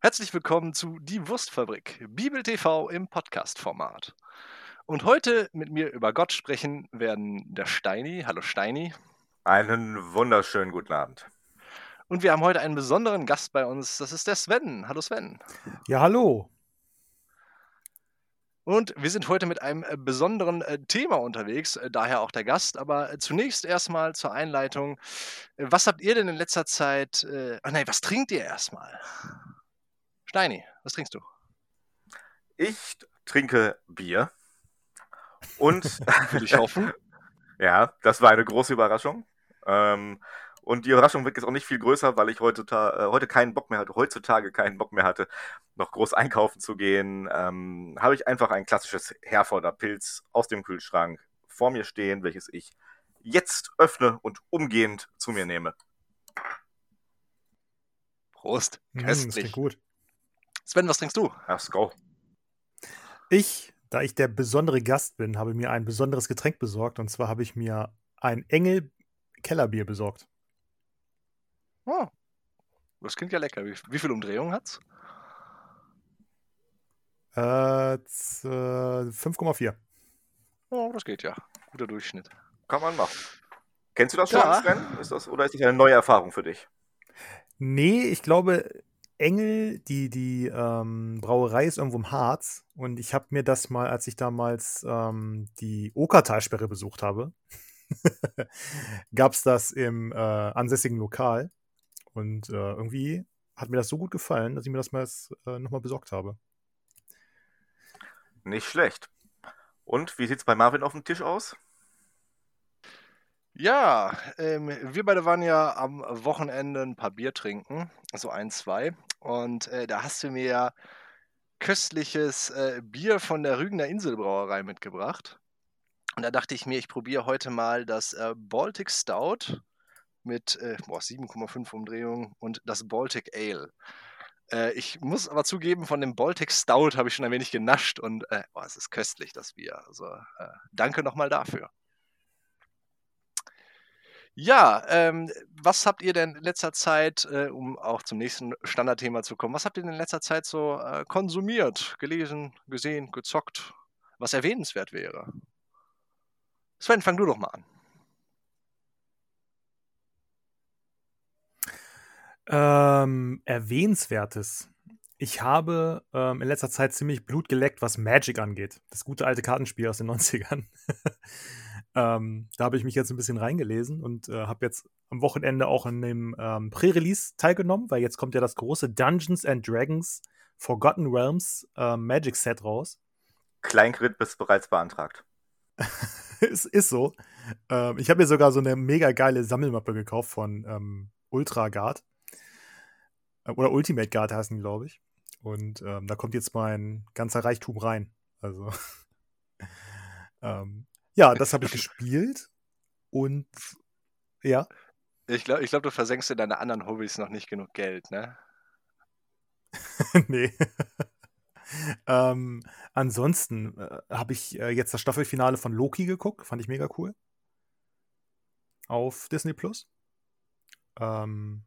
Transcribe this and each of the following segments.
Herzlich willkommen zu Die Wurstfabrik, Bibel TV im Podcast-Format. Und heute mit mir über Gott sprechen werden der Steini. Hallo Steini. Einen wunderschönen guten Abend. Und wir haben heute einen besonderen Gast bei uns. Das ist der Sven. Hallo Sven. Ja, hallo. Und wir sind heute mit einem äh, besonderen äh, Thema unterwegs, äh, daher auch der Gast. Aber zunächst erstmal zur Einleitung. Was habt ihr denn in letzter Zeit. Äh, ach nein, was trinkt ihr erstmal? Steini, was trinkst du? Ich trinke Bier. Und Würde ich hoffen. ja, das war eine große Überraschung. Ähm, und die Überraschung wird jetzt auch nicht viel größer, weil ich heutzutage, äh, heute keinen Bock mehr hatte, heutzutage keinen Bock mehr hatte, noch groß einkaufen zu gehen. Ähm, habe ich einfach ein klassisches Herforder Pilz aus dem Kühlschrank vor mir stehen, welches ich jetzt öffne und umgehend zu mir nehme. Prost. Mm, das Köstlich. gut. Sven, was trinkst du? Let's go. Ich, da ich der besondere Gast bin, habe mir ein besonderes Getränk besorgt. Und zwar habe ich mir ein Engel Kellerbier besorgt. Oh, das klingt ja lecker. Wie, wie viele Umdrehungen hat's? Äh, z- äh, 5,4. Oh, das geht ja. Guter Durchschnitt. Kann man machen. Kennst du das Ja. schon, Sven? Ist das, oder ist das eine neue Erfahrung für dich? Nee, ich glaube, Engel, die, die ähm, Brauerei ist irgendwo im Harz. Und ich habe mir das mal, als ich damals ähm, die Okertalsperre besucht habe, gab es das im äh, ansässigen Lokal. Und äh, irgendwie hat mir das so gut gefallen, dass ich mir das mal äh, nochmal besorgt habe. Nicht schlecht. Und wie sieht's bei Marvin auf dem Tisch aus? Ja, ähm, wir beide waren ja am Wochenende ein paar Bier trinken, so ein, zwei. Und äh, da hast du mir köstliches äh, Bier von der Rügener Inselbrauerei mitgebracht. Und da dachte ich mir, ich probiere heute mal das äh, Baltic Stout mit äh, boah, 7,5 Umdrehungen und das Baltic Ale. Äh, ich muss aber zugeben, von dem Baltic Stout habe ich schon ein wenig genascht und äh, boah, es ist köstlich, das Bier. Also äh, danke nochmal dafür. Ja, ähm, was habt ihr denn in letzter Zeit, äh, um auch zum nächsten Standardthema zu kommen, was habt ihr denn in letzter Zeit so äh, konsumiert, gelesen, gesehen, gezockt, was erwähnenswert wäre? Sven, fang du doch mal an. Ähm, erwähnenswertes. Ich habe ähm, in letzter Zeit ziemlich Blut geleckt, was Magic angeht. Das gute alte Kartenspiel aus den 90ern. Ähm, da habe ich mich jetzt ein bisschen reingelesen und äh, habe jetzt am Wochenende auch an dem ähm, Pre-Release teilgenommen, weil jetzt kommt ja das große Dungeons and Dragons Forgotten Realms ähm, Magic Set raus. Kleinkredit bist bereits beantragt. es ist so. Ähm, ich habe mir sogar so eine mega geile Sammelmappe gekauft von ähm, Ultra Guard. Äh, Oder Ultimate Guard heißen die, glaube ich. Und ähm, da kommt jetzt mein ganzer Reichtum rein. Also, ähm, ja, das habe ich gespielt. Und ja, Ich glaube, ich glaub, du versenkst in deine anderen Hobbys noch nicht genug Geld, ne? nee. ähm, ansonsten äh, habe ich äh, jetzt das Staffelfinale von Loki geguckt. Fand ich mega cool. Auf Disney Plus. Ähm,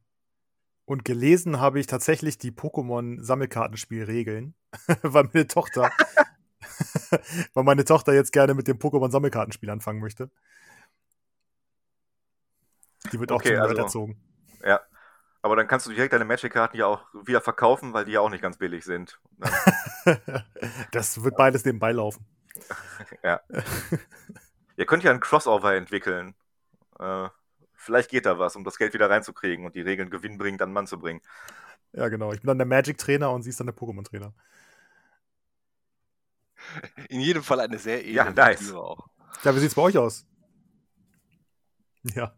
und gelesen habe ich tatsächlich die Pokémon-Sammelkartenspielregeln, weil meine Tochter, weil meine Tochter jetzt gerne mit dem Pokémon-Sammelkartenspiel anfangen möchte. Die wird auch Okay, also- erzogen. Ja. Aber dann kannst du direkt deine Magic-Karten ja auch wieder verkaufen, weil die ja auch nicht ganz billig sind. Das wird beides nebenbei laufen. ihr könnt ja einen Crossover entwickeln. Äh, vielleicht geht da was, um das Geld wieder reinzukriegen und die Regeln gewinnbringend an Mann zu bringen. Ja, genau. Ich bin dann der Magic-Trainer und sie ist dann der Pokémon-Trainer. In jedem Fall eine sehr edle Ja, nice. Lektüre auch. Ja, wie sieht's bei euch aus? Ja.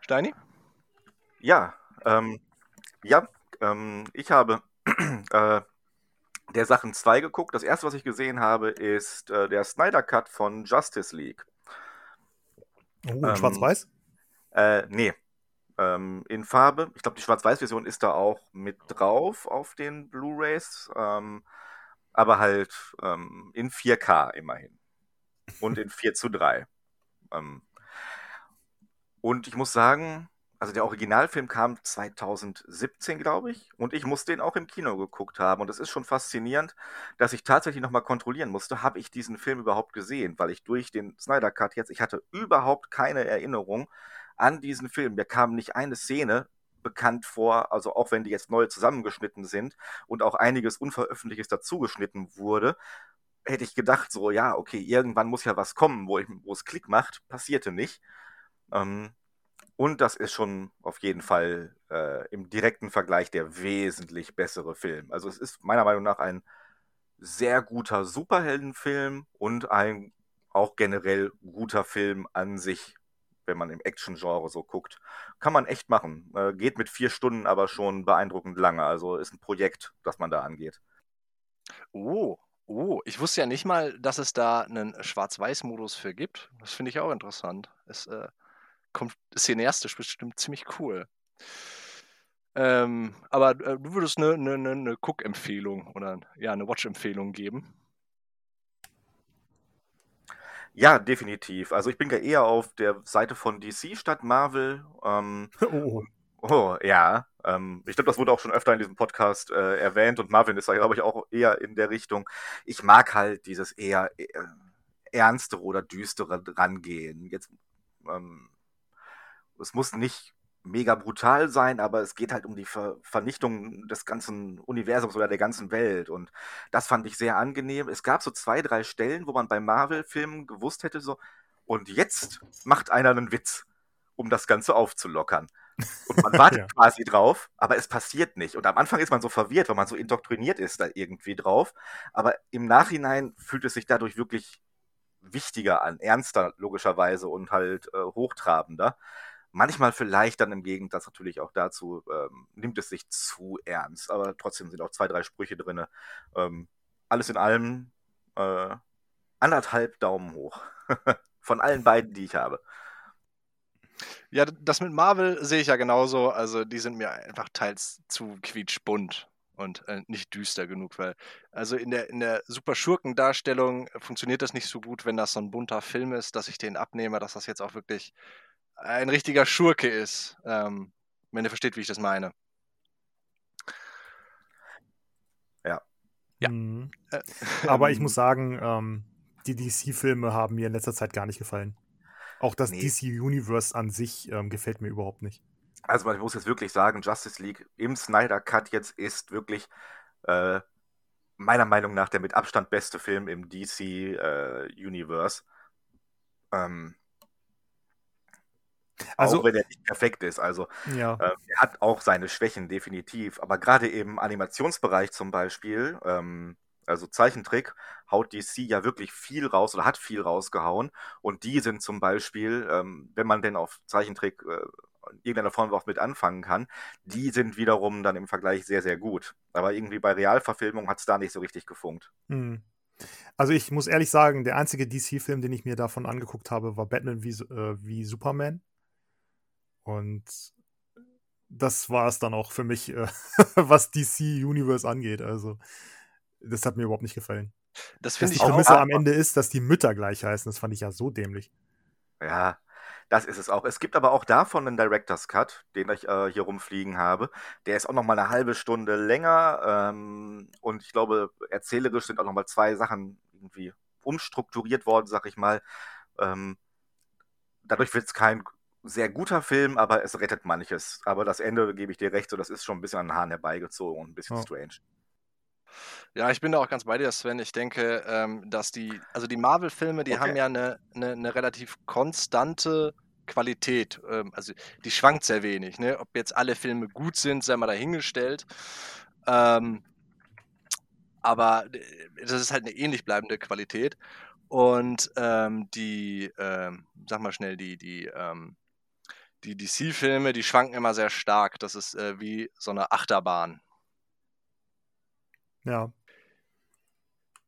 Steini? Ja, ähm, ja, ähm, ich habe äh, der Sachen 2 geguckt. Das erste, was ich gesehen habe, ist äh, der Snyder Cut von Justice League. Oh, in Ähm, Schwarz-Weiß? Äh, nee. Ähm, in Farbe. Ich glaube, die Schwarz-Weiß-Version ist da auch mit drauf auf den Blu-Rays. Ähm, aber halt ähm, in 4K immerhin. Und in 4 zu 3. Ähm, und ich muss sagen, also der Originalfilm kam 2017, glaube ich, und ich muss den auch im Kino geguckt haben. Und es ist schon faszinierend, dass ich tatsächlich nochmal kontrollieren musste, habe ich diesen Film überhaupt gesehen, weil ich durch den Snyder Cut jetzt, ich hatte überhaupt keine Erinnerung an diesen Film. Mir kam nicht eine Szene bekannt vor, also auch wenn die jetzt neu zusammengeschnitten sind und auch einiges Unveröffentlichtes dazugeschnitten wurde, hätte ich gedacht, so, ja, okay, irgendwann muss ja was kommen, wo, ich, wo es Klick macht, passierte nicht. Ähm, und das ist schon auf jeden Fall äh, im direkten Vergleich der wesentlich bessere Film. Also es ist meiner Meinung nach ein sehr guter Superheldenfilm und ein auch generell guter Film an sich, wenn man im Action-Genre so guckt. Kann man echt machen. Äh, geht mit vier Stunden aber schon beeindruckend lange. Also ist ein Projekt, das man da angeht. Oh, oh, ich wusste ja nicht mal, dass es da einen Schwarz-Weiß-Modus für gibt. Das finde ich auch interessant. Es äh, kommt cineastisch bestimmt ziemlich cool. Ähm, aber äh, du würdest eine, eine, eine Cook-Empfehlung oder ja, eine Watch-Empfehlung geben? Ja, definitiv. Also ich bin ja eher auf der Seite von DC statt Marvel. Ähm, oh. oh. ja. Ähm, ich glaube, das wurde auch schon öfter in diesem Podcast äh, erwähnt und Marvin ist da, glaube ich, auch eher in der Richtung. Ich mag halt dieses eher äh, ernstere oder düstere rangehen. Jetzt ähm, es muss nicht mega brutal sein, aber es geht halt um die Ver Vernichtung des ganzen Universums oder der ganzen Welt. Und das fand ich sehr angenehm. Es gab so zwei, drei Stellen, wo man bei Marvel-Filmen gewusst hätte, so, und jetzt macht einer einen Witz, um das Ganze aufzulockern. Und man wartet ja. quasi drauf, aber es passiert nicht. Und am Anfang ist man so verwirrt, weil man so indoktriniert ist da irgendwie drauf. Aber im Nachhinein fühlt es sich dadurch wirklich wichtiger an, ernster logischerweise und halt äh, hochtrabender. Manchmal vielleicht dann im Gegensatz natürlich auch dazu, ähm, nimmt es sich zu ernst, aber trotzdem sind auch zwei, drei Sprüche drin. Ähm, alles in allem äh, anderthalb Daumen hoch. Von allen beiden, die ich habe. Ja, das mit Marvel sehe ich ja genauso. Also, die sind mir einfach teils zu quietschbunt und äh, nicht düster genug, weil also in der, in der super Schurkendarstellung funktioniert das nicht so gut, wenn das so ein bunter Film ist, dass ich den abnehme, dass das jetzt auch wirklich ein richtiger Schurke ist. Ähm, wenn ihr versteht, wie ich das meine. Ja. Ja. Mhm. Äh, Aber ich muss sagen, ähm, die DC-Filme haben mir in letzter Zeit gar nicht gefallen. Auch das nee. DC-Universe an sich ähm, gefällt mir überhaupt nicht. Also man muss jetzt wirklich sagen, Justice League im Snyder Cut jetzt ist wirklich äh, meiner Meinung nach der mit Abstand beste Film im DC äh, Universe. Ähm, also, auch wenn er nicht perfekt ist. Also ja. äh, er hat auch seine Schwächen definitiv. Aber gerade im Animationsbereich zum Beispiel, ähm, also Zeichentrick, haut DC ja wirklich viel raus oder hat viel rausgehauen. Und die sind zum Beispiel, ähm, wenn man denn auf Zeichentrick äh, in irgendeiner Form auch mit anfangen kann, die sind wiederum dann im Vergleich sehr, sehr gut. Aber irgendwie bei Realverfilmung hat es da nicht so richtig gefunkt. Hm. Also ich muss ehrlich sagen, der einzige DC-Film, den ich mir davon angeguckt habe, war Batman wie, äh, wie Superman. Und das war es dann auch für mich, äh, was DC Universe angeht. Also, das hat mir überhaupt nicht gefallen. Das dass die Prämisse am Ende ist, dass die Mütter gleich heißen, das fand ich ja so dämlich. Ja, das ist es auch. Es gibt aber auch davon einen Director's Cut, den ich äh, hier rumfliegen habe. Der ist auch noch mal eine halbe Stunde länger ähm, und ich glaube, erzählerisch sind auch noch mal zwei Sachen irgendwie umstrukturiert worden, sag ich mal. Ähm, dadurch wird es kein sehr guter Film, aber es rettet manches. Aber das Ende, gebe ich dir recht, so das ist schon ein bisschen an den Haaren herbeigezogen und ein bisschen oh. strange. Ja, ich bin da auch ganz bei dir, Sven. Ich denke, ähm, dass die, also die Marvel-Filme, die okay. haben ja eine, eine, eine, relativ konstante Qualität. Ähm, also die schwankt sehr wenig. Ne? Ob jetzt alle Filme gut sind, sei mal dahingestellt. Ähm, aber äh, das ist halt eine ähnlich bleibende Qualität. Und ähm, die, ähm, sag mal schnell, die, die, ähm, die DC-Filme, die schwanken immer sehr stark. Das ist äh, wie so eine Achterbahn. Ja.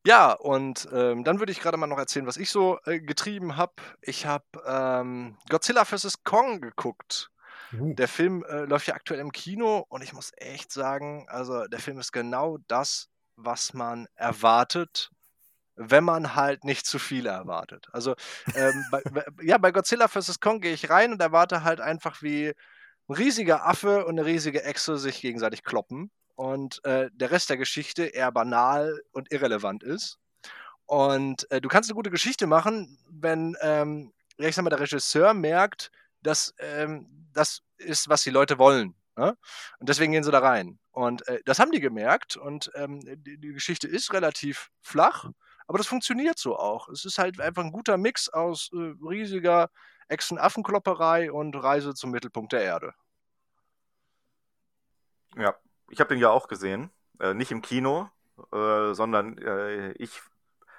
Ja, und ähm, dann würde ich gerade mal noch erzählen, was ich so äh, getrieben habe. Ich habe ähm, Godzilla vs. Kong geguckt. Uh. Der Film äh, läuft ja aktuell im Kino und ich muss echt sagen, also der Film ist genau das, was man erwartet wenn man halt nicht zu viel erwartet. Also ähm, bei, ja, bei Godzilla vs. Kong gehe ich rein und erwarte halt einfach wie ein riesiger Affe und eine riesige Echse sich gegenseitig kloppen und äh, der Rest der Geschichte eher banal und irrelevant ist. Und äh, du kannst eine gute Geschichte machen, wenn, ähm, ich sag mal, der Regisseur merkt, dass ähm, das ist, was die Leute wollen. Ne? Und deswegen gehen sie da rein. Und äh, das haben die gemerkt. Und ähm, die, die, Geschichte ist relativ flach, aber das funktioniert so auch. Es ist halt einfach ein guter Mix aus äh, riesiger Echsen-Affenklopperei und Reise zum Mittelpunkt der Erde. Ja, ich habe den ja auch gesehen. Äh, nicht im Kino, äh, sondern äh, ich,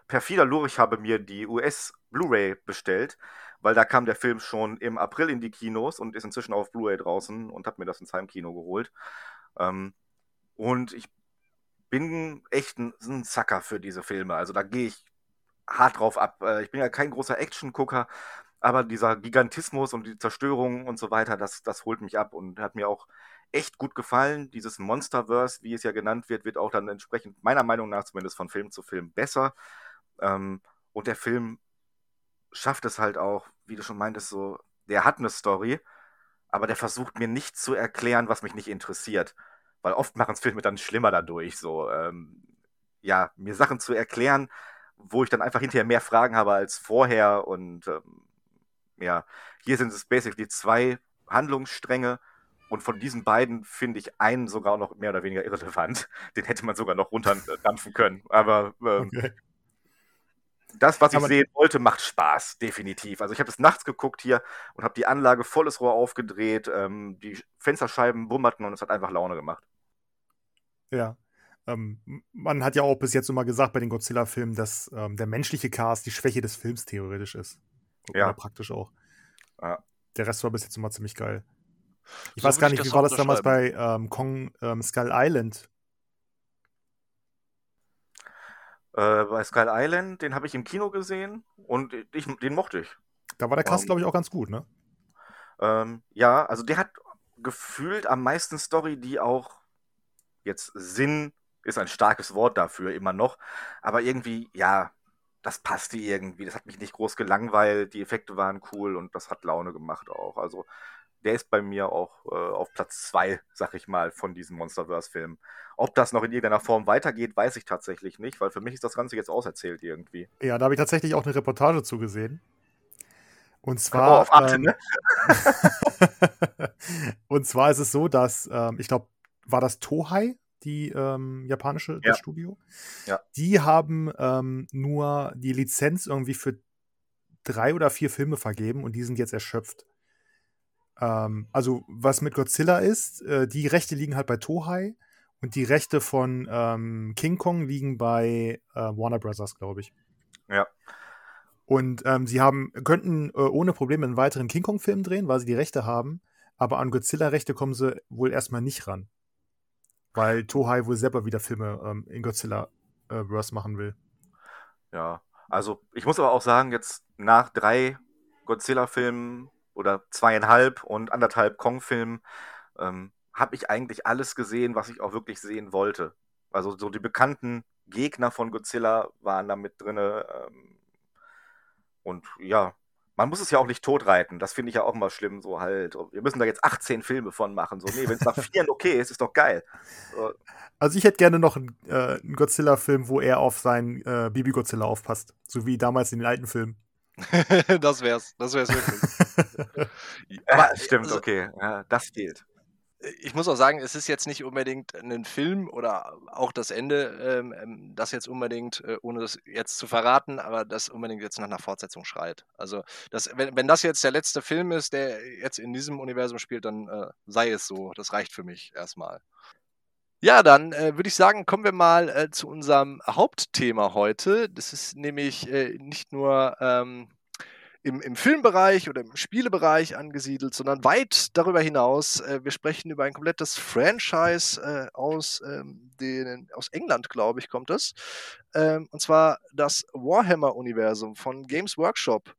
perfider Lurich, habe mir die US Blu-ray bestellt, weil da kam der Film schon im April in die Kinos und ist inzwischen auf Blu-ray draußen und habe mir das ins Heimkino geholt. Ähm, und ich bin echt ein, ein Zacker für diese Filme. Also da gehe ich hart drauf ab. Äh, ich bin ja kein großer Action-Gucker, aber dieser Gigantismus und die Zerstörung und so weiter, das, das holt mich ab und hat mir auch echt gut gefallen. Dieses Monsterverse, wie es ja genannt wird, wird auch dann entsprechend, meiner Meinung nach zumindest von Film zu Film besser. Ähm, und der Film schafft es halt auch, wie du schon meintest, so, der hat eine Story, aber der versucht mir nicht zu erklären, was mich nicht interessiert. Weil oft machen es Filme dann schlimmer dadurch, so, ähm, ja, mir Sachen zu erklären, wo ich dann einfach hinterher mehr Fragen habe als vorher und ähm, ja, hier sind es basically zwei Handlungsstränge und von diesen beiden finde ich einen sogar noch mehr oder weniger irrelevant. Den hätte man sogar noch runterdampfen können. Aber ähm, okay. das, was ich Aber sehen wollte, macht Spaß, definitiv. Also ich habe es nachts geguckt hier und habe die Anlage volles Rohr aufgedreht, ähm, die Fensterscheiben bummerten und es hat einfach Laune gemacht. Ja. Ähm, man hat ja auch bis jetzt immer gesagt bei den Godzilla-Filmen, dass ähm, der menschliche Cast die Schwäche des Films theoretisch ist. Oder ja. praktisch auch. Ja. Der Rest war bis jetzt immer ziemlich geil. Ich so weiß gar nicht, wie war das damals bei ähm, Kong ähm, Skull Island? Äh, bei Skull Island, den habe ich im Kino gesehen und ich, den mochte ich. Da war der Cast, um, glaube ich, auch ganz gut, ne? Ähm, ja, also der hat gefühlt am meisten Story, die auch jetzt Sinn ist ein starkes Wort dafür immer noch, aber irgendwie, ja, das passte irgendwie. Das hat mich nicht groß gelangweilt, die Effekte waren cool und das hat Laune gemacht auch. Also der ist bei mir auch äh, auf Platz 2, sag ich mal, von diesen Monsterverse-Filmen. Ob das noch in irgendeiner Form weitergeht, weiß ich tatsächlich nicht, weil für mich ist das Ganze jetzt auserzählt irgendwie. Ja, da habe ich tatsächlich auch eine Reportage zugesehen. Und zwar. Auf Arte, ähm, ne? und zwar ist es so, dass, ähm, ich glaube, war das Tohai, die ähm, japanische ja. Studio? Ja. Die haben ähm, nur die Lizenz irgendwie für drei oder vier Filme vergeben und die sind jetzt erschöpft. Ähm, also, was mit Godzilla ist, äh, die Rechte liegen halt bei Tohai und die Rechte von ähm, King Kong liegen bei äh, Warner Brothers, glaube ich. Ja. Und ähm, sie haben, könnten äh, ohne Probleme einen weiteren King Kong-Film drehen, weil sie die Rechte haben, aber an Godzilla-Rechte kommen sie wohl erstmal nicht ran. Weil Tohai wohl selber wieder Filme ähm, in Godzilla-Verse äh, machen will. Ja, also ich muss aber auch sagen, jetzt nach drei Godzilla-Filmen oder zweieinhalb und anderthalb Kong-Filmen ähm, habe ich eigentlich alles gesehen, was ich auch wirklich sehen wollte. Also so die bekannten Gegner von Godzilla waren da mit drin. Ähm, und ja, man muss es ja auch nicht totreiten. Das finde ich ja auch immer schlimm, so halt. Wir müssen da jetzt 18 Filme von machen. So, nee, wenn es nach vier okay ist, ist doch geil. So. Also ich hätte gerne noch einen, äh, einen Godzilla-Film, wo er auf seinen äh, Baby Godzilla aufpasst. So wie damals in den alten Filmen. das wär's, das wär's wirklich. Aber ja, stimmt, also, okay, ja, das fehlt. Ich muss auch sagen, es ist jetzt nicht unbedingt ein Film oder auch das Ende, ähm, ähm, das jetzt unbedingt, äh, ohne das jetzt zu verraten, aber das unbedingt jetzt nach einer Fortsetzung schreit. Also, das, wenn, wenn das jetzt der letzte Film ist, der jetzt in diesem Universum spielt, dann äh, sei es so. Das reicht für mich erstmal. Ja, dann äh, würde ich sagen, kommen wir mal äh, zu unserem Hauptthema heute. Das ist nämlich äh, nicht nur ähm, im, im, Filmbereich oder im Spielebereich angesiedelt, sondern weit darüber hinaus. Äh, wir sprechen über ein komplettes Franchise äh, aus, ähm, den, aus England, glaube ich, kommt es. Ähm, und zwar das Warhammer-Universum von Games Workshop.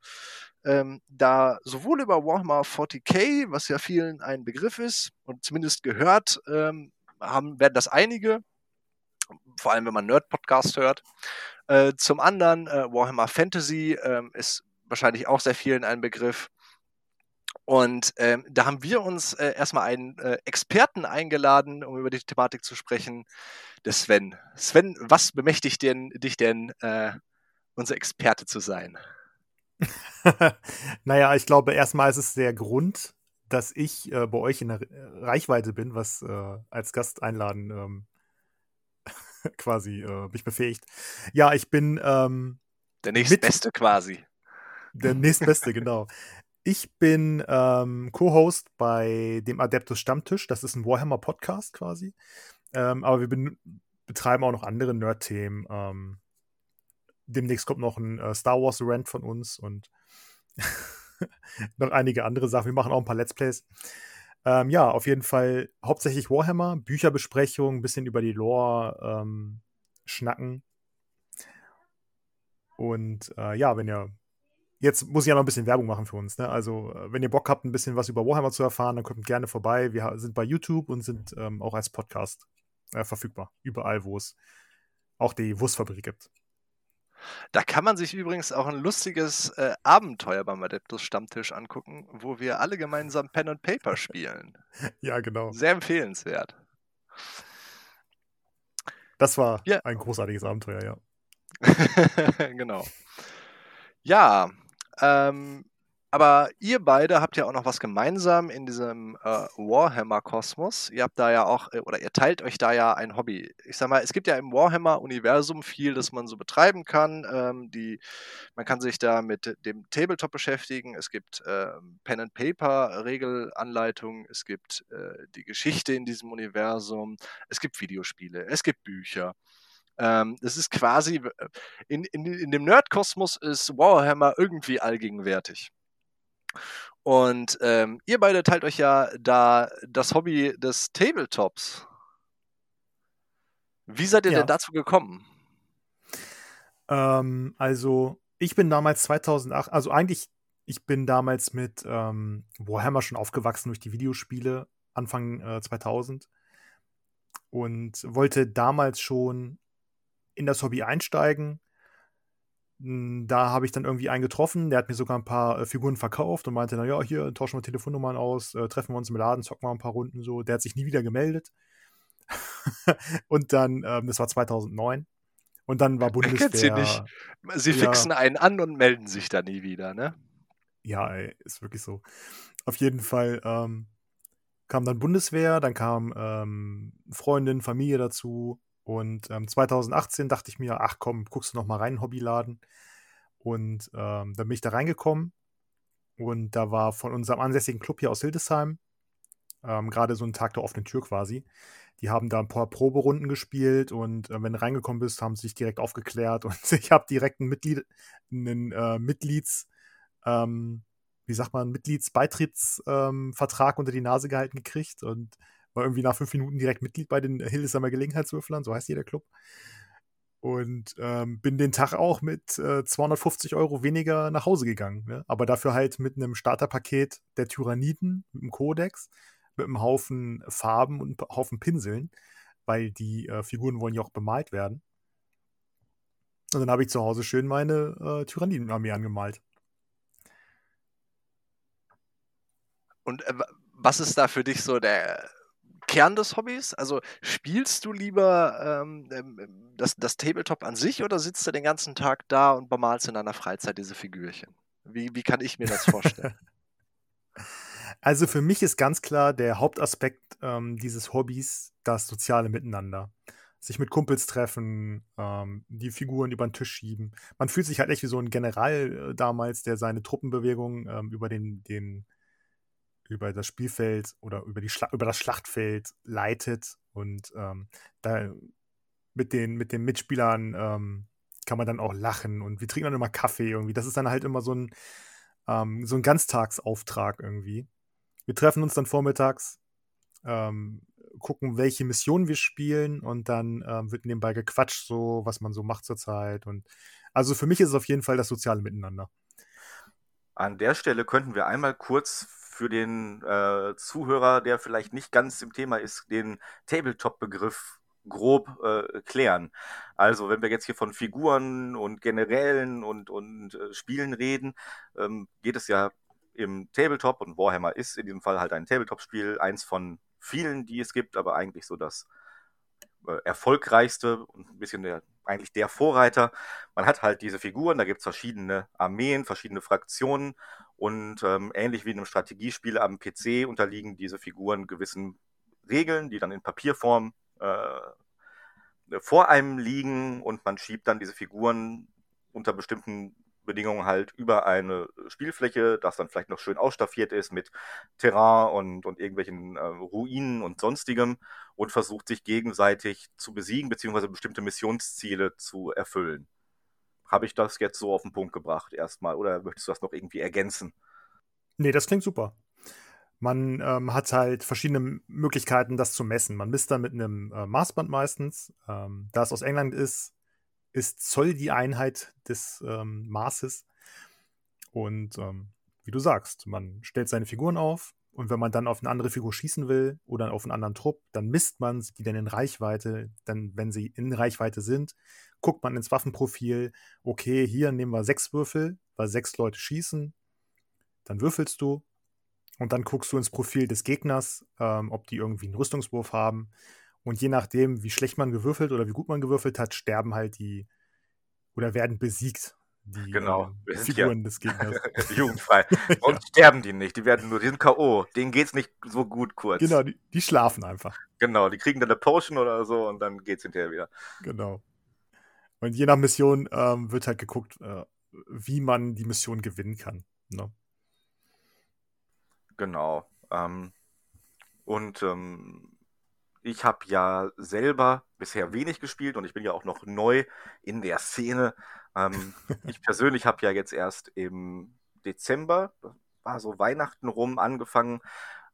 Ähm, da sowohl über Warhammer 40k, was ja vielen ein Begriff ist und zumindest gehört, ähm, haben, werden das einige, vor allem wenn man Nerd-Podcast hört. Äh, zum anderen äh, Warhammer Fantasy äh, ist wahrscheinlich auch sehr vielen ein Begriff. Und ähm, da haben wir uns äh, erstmal einen äh, Experten eingeladen, um über die Thematik zu sprechen, der Sven. Sven, was bemächtigt denn, dich denn, äh, unser Experte zu sein? naja, ich glaube, erstmal ist es der Grund, dass ich äh, bei euch in der Reichweite bin, was äh, als Gast einladen ähm, quasi äh, mich befähigt. Ja, ich bin ähm, der nächstbeste quasi. Der nächstbeste, genau. Ich bin ähm, Co-Host bei dem Adeptus Stammtisch. Das ist ein Warhammer-Podcast quasi. Ähm, aber wir betreiben auch noch andere Nerd-Themen. Ähm, demnächst kommt noch ein äh, Star Wars Rant von uns und noch einige andere Sachen. Wir machen auch ein paar Let's Plays. Ähm, ja, auf jeden Fall hauptsächlich Warhammer, Bücherbesprechung, ein bisschen über die Lore ähm, schnacken. Und äh, ja, wenn ihr. Jetzt muss ich ja noch ein bisschen Werbung machen für uns. Ne? Also, äh, wenn ihr Bock habt, ein bisschen was über Warhammer zu erfahren, dann kommt gerne vorbei. Wir sind bei YouTube und sind ähm, auch als Podcast äh, verfügbar. Überall, wo es auch die Wurstfabrik gibt. Da kann man sich übrigens auch ein lustiges äh, Abenteuer beim Adeptus Stammtisch angucken, wo wir alle gemeinsam Pen and Paper spielen. ja, genau. Sehr empfehlenswert. Das war ja. ein großartiges Abenteuer, ja. genau. Ja, ähm, aber ihr beide habt ja auch noch was gemeinsam in diesem äh, Warhammer-Kosmos. Ihr habt da ja auch, äh, oder ihr teilt euch da ja ein Hobby. Ich sag mal, es gibt ja im Warhammer-Universum viel, das man so betreiben kann. Ähm, die, man kann sich da mit dem Tabletop beschäftigen. Es gibt äh, Pen and Paper-Regelanleitungen. Es gibt äh, die Geschichte in diesem Universum. Es gibt Videospiele. Es gibt Bücher. Ähm, das ist quasi, äh, in, in, in dem Nerd-Kosmos ist Warhammer irgendwie allgegenwärtig. Und ähm, ihr beide teilt euch ja da das Hobby des Tabletops. Wie seid ihr ja. denn dazu gekommen? Ähm, also, ich bin damals 2008, also eigentlich, ich bin damals mit ähm, Warhammer schon aufgewachsen durch die Videospiele, Anfang äh, 2000. Und wollte damals schon in das Hobby einsteigen hm, da habe ich dann irgendwie einen getroffen, der hat mir sogar ein paar äh, Figuren verkauft und meinte, na ja, hier tauschen wir Telefonnummern aus, äh, treffen wir uns im Laden, zocken wir ein paar Runden so. Der hat sich nie wieder gemeldet. und dann, ähm, das war 2009. Und dann war Bundeswehr. Sie nicht. Sie ja, fixen einen an und melden sich da nie wieder, ne? Ja, ey, ist wirklich so. Auf jeden Fall ähm, kam dann Bundeswehr, dann kam ähm, Freundin, Familie dazu und ähm, 2018 dachte ich mir, ach komm, guckst du noch mal rein, Hobbyladen. Und ähm, dann bin ich da reingekommen. Und da war von unserem ansässigen Club hier aus Hildesheim ähm, gerade so ein Tag der offenen Tür quasi. Die haben da ein paar Proberunden gespielt und äh, wenn du reingekommen bist, haben sie sich direkt aufgeklärt und ich habe direkt einen, Mitglied, einen äh, Mitglieds, ähm, wie sagt man, Mitgliedsbeitrittsvertrag ähm, unter die Nase gehalten gekriegt und war irgendwie nach fünf Minuten direkt Mitglied bei den Hildesheimer Gelegenheitswürfelern, so heißt jeder Club. Und ähm, bin den Tag auch mit äh, 250 Euro weniger nach Hause gegangen. Ne? Aber dafür halt mit einem Starterpaket der Tyranniden, mit einem Kodex, mit einem Haufen Farben und einem Haufen Pinseln, weil die äh, Figuren wollen ja auch bemalt werden. Und dann habe ich zu Hause schön meine äh, Tyrannidenarmee angemalt. Und äh, was ist da für dich so der Kern des Hobbys? Also spielst du lieber ähm, ähm, das, das Tabletop an sich oder sitzt du den ganzen Tag da und bemalst in deiner Freizeit diese Figürchen? Wie, wie kann ich mir das vorstellen? also für mich ist ganz klar der Hauptaspekt ähm, dieses Hobbys das soziale Miteinander. Sich mit Kumpels treffen, ähm, die Figuren über den Tisch schieben. Man fühlt sich halt echt wie so ein General äh, damals, der seine Truppenbewegung ähm, über den, den über das Spielfeld oder über, die über das Schlachtfeld leitet und ähm, da mit den, mit den Mitspielern ähm, kann man dann auch lachen und wir trinken dann immer Kaffee irgendwie. Das ist dann halt immer so ein, ähm, so ein Ganztagsauftrag irgendwie. Wir treffen uns dann vormittags, ähm, gucken, welche Missionen wir spielen und dann ähm, wird nebenbei gequatscht, so was man so macht zurzeit. Und also für mich ist es auf jeden Fall das soziale Miteinander. An der Stelle könnten wir einmal kurz für den äh, Zuhörer, der vielleicht nicht ganz im Thema ist, den Tabletop-Begriff grob äh, klären. Also wenn wir jetzt hier von Figuren und Generälen und, und äh, Spielen reden, ähm, geht es ja im Tabletop und Warhammer ist in diesem Fall halt ein Tabletop-Spiel, eins von vielen, die es gibt, aber eigentlich so das äh, erfolgreichste und ein bisschen der, eigentlich der Vorreiter. Man hat halt diese Figuren, da gibt es verschiedene Armeen, verschiedene Fraktionen und ähm, ähnlich wie in einem Strategiespiel am PC unterliegen diese Figuren gewissen Regeln, die dann in Papierform äh, vor einem liegen und man schiebt dann diese Figuren unter bestimmten Bedingungen halt über eine Spielfläche, das dann vielleicht noch schön ausstaffiert ist mit Terrain und, und irgendwelchen äh, Ruinen und sonstigem und versucht sich gegenseitig zu besiegen, beziehungsweise bestimmte Missionsziele zu erfüllen. Habe ich das jetzt so auf den Punkt gebracht erstmal oder möchtest du das noch irgendwie ergänzen? Nee, das klingt super. Man ähm, hat halt verschiedene Möglichkeiten, das zu messen. Man misst dann mit einem äh, Maßband meistens. Ähm, da es aus England ist, ist Zoll die Einheit des ähm, Maßes. Und ähm, wie du sagst, man stellt seine Figuren auf und wenn man dann auf eine andere Figur schießen will oder auf einen anderen Trupp, dann misst man die dann in Reichweite. Dann, wenn sie in Reichweite sind, guckt man ins Waffenprofil, okay, hier nehmen wir sechs Würfel, weil sechs Leute schießen. Dann würfelst du und dann guckst du ins Profil des Gegners, ähm, ob die irgendwie einen Rüstungswurf haben. Und je nachdem, wie schlecht man gewürfelt oder wie gut man gewürfelt hat, sterben halt die oder werden besiegt. Die genau. äh, Figuren des Gegners. Jugendfrei. Und ja. sterben die nicht. Die werden nur, die sind K.O. Denen geht's nicht so gut kurz. Genau, die, die, schlafen einfach. Genau, die kriegen dann eine Potion oder so und dann geht's hinterher wieder. Genau. Und je nach Mission ähm, wird halt geguckt, äh, wie man die Mission gewinnen kann. Ne? Genau. Ähm, und ähm, ich habe ja selber bisher wenig gespielt und ich bin ja auch noch neu in der Szene. Ähm, ich persönlich habe ja jetzt erst im Dezember, war so Weihnachten rum, angefangen,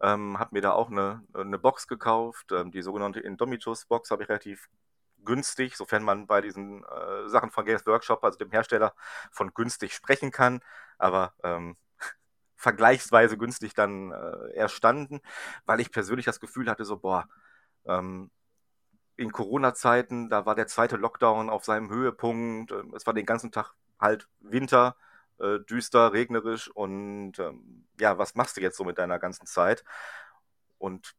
ähm, habe mir da auch eine, eine Box gekauft. Ähm, die sogenannte Indomitus-Box habe ich relativ günstig, sofern man bei diesen äh, Sachen von Games Workshop, also dem Hersteller, von günstig sprechen kann. Aber ähm, vergleichsweise günstig dann äh, erstanden, weil ich persönlich das Gefühl hatte, so, boah, ähm, in Corona-Zeiten, da war der zweite Lockdown auf seinem Höhepunkt. Ähm, es war den ganzen Tag halt Winter, äh, düster, regnerisch und ähm, ja, was machst du jetzt so mit deiner ganzen Zeit? Und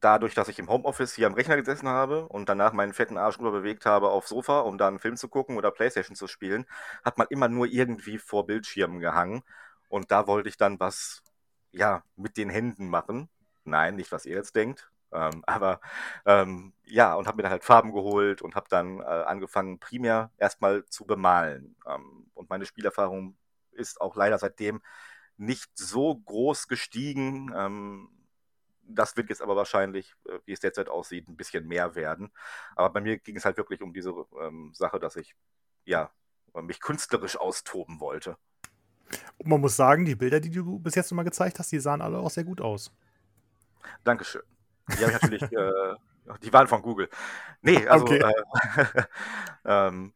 dadurch, dass ich im Homeoffice hier am Rechner gesessen habe und danach meinen fetten Arsch rüber bewegt habe aufs Sofa, um da einen Film zu gucken oder Playstation zu spielen, hat man immer nur irgendwie vor Bildschirmen gehangen. Und da wollte ich dann was, ja, mit den Händen machen. Nein, nicht was ihr jetzt denkt. Ähm, aber ähm, ja, und habe mir dann halt Farben geholt und habe dann äh, angefangen, primär erstmal zu bemalen. Ähm, und meine Spielerfahrung ist auch leider seitdem nicht so groß gestiegen. Das wird jetzt aber wahrscheinlich, äh, wie es derzeit aussieht, ein bisschen mehr werden. Aber bei mir ging es halt wirklich um diese ähm, Sache, dass ich ja mich künstlerisch austoben wollte. Und man muss sagen, die Bilder, die du bis jetzt immer gezeigt hast, die sahen alle auch sehr gut aus. Dankeschön. Die habe ich natürlich, äh, die waren von Google. Nee, also okay. äh, ähm,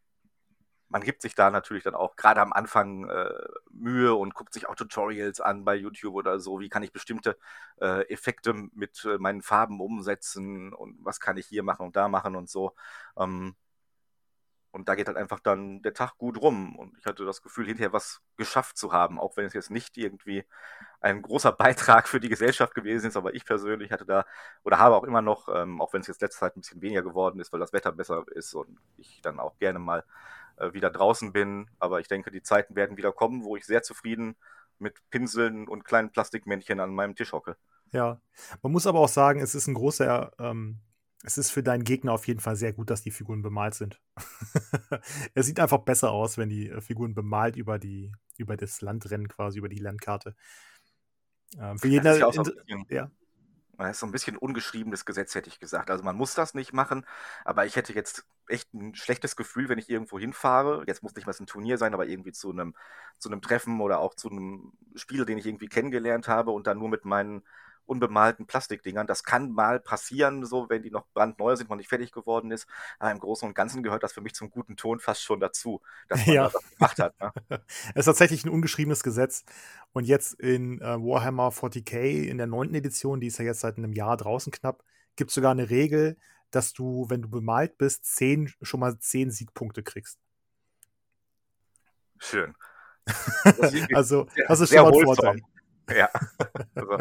man gibt sich da natürlich dann auch gerade am Anfang äh, Mühe und guckt sich auch Tutorials an bei YouTube oder so. Wie kann ich bestimmte äh, Effekte mit äh, meinen Farben umsetzen und was kann ich hier machen und da machen und so. Ähm, und da geht halt einfach dann der Tag gut rum. Und ich hatte das Gefühl, hinterher was geschafft zu haben, auch wenn es jetzt nicht irgendwie ein großer Beitrag für die Gesellschaft gewesen ist. Aber ich persönlich hatte da oder habe auch immer noch, ähm, auch wenn es jetzt letzte Zeit ein bisschen weniger geworden ist, weil das Wetter besser ist und ich dann auch gerne mal äh, wieder draußen bin. Aber ich denke, die Zeiten werden wieder kommen, wo ich sehr zufrieden mit Pinseln und kleinen Plastikmännchen an meinem Tisch hocke. Ja, man muss aber auch sagen, es ist ein großer ähm, es ist für deinen Gegner auf jeden Fall sehr gut, dass die Figuren bemalt sind. er sieht einfach besser aus, wenn die äh, Figuren bemalt über, die, über das Land rennen, quasi über die Landkarte. Ähm, für jeden, ja, ja. Das ist so ein bisschen ungeschriebenes Gesetz, hätte ich gesagt. Also man muss das nicht machen, aber ich hätte jetzt echt ein schlechtes Gefühl, wenn ich irgendwo hinfahre. Jetzt muss nicht mal ein Turnier sein, aber irgendwie zu einem, zu einem Treffen oder auch zu einem Spieler, den ich irgendwie kennengelernt habe und dann nur mit meinen unbemalten Plastikdingern. Das kann mal passieren, so wenn die noch brandneu sind, noch nicht fertig geworden ist. Aber im Großen und Ganzen gehört das für mich zum guten Ton fast schon dazu, dass man ja. das gemacht hat. Ne? es ist tatsächlich ein ungeschriebenes Gesetz. Und jetzt in äh, Warhammer 40k in der neunten Edition, die ist ja jetzt seit einem Jahr draußen knapp, gibt es sogar eine Regel, dass du, wenn du bemalt bist, zehn, schon mal zehn Siegpunkte kriegst. Schön. also, das ist schon mal ein Vorteil. Ja. Also,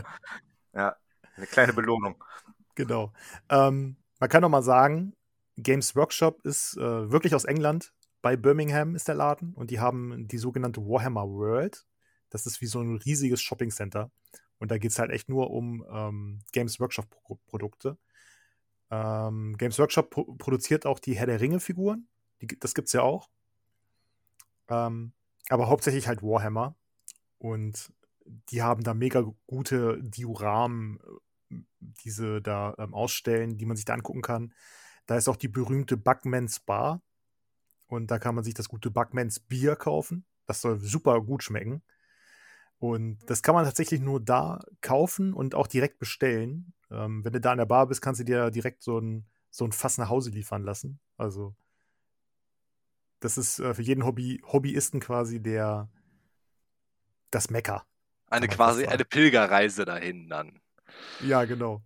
ja, eine kleine Belohnung. Genau. Ähm, man kann noch mal sagen, Games Workshop ist äh, wirklich aus England. Bei Birmingham ist der Laden und die haben die sogenannte Warhammer World. Das ist wie so ein riesiges Shopping Center. Und da geht es halt echt nur um ähm, Games Workshop-Produkte. Ähm, Games Workshop pro produziert auch die Herr der Ringe-Figuren. Das gibt es ja auch. Ähm, aber hauptsächlich halt Warhammer. Und die haben da mega gute Dioramen, diese da ähm, ausstellen, die man sich da angucken kann. Da ist auch die berühmte Buckmans Bar. Und da kann man sich das gute Buckmans Bier kaufen. Das soll super gut schmecken. Und das kann man tatsächlich nur da kaufen und auch direkt bestellen. Ähm, wenn du da an der Bar bist, kannst du dir direkt so ein, so ein Fass nach Hause liefern lassen. Also, das ist äh, für jeden Hobby, Hobbyisten quasi der das Mecker. Eine quasi eine Pilgerreise dahin dann. Ja, genau.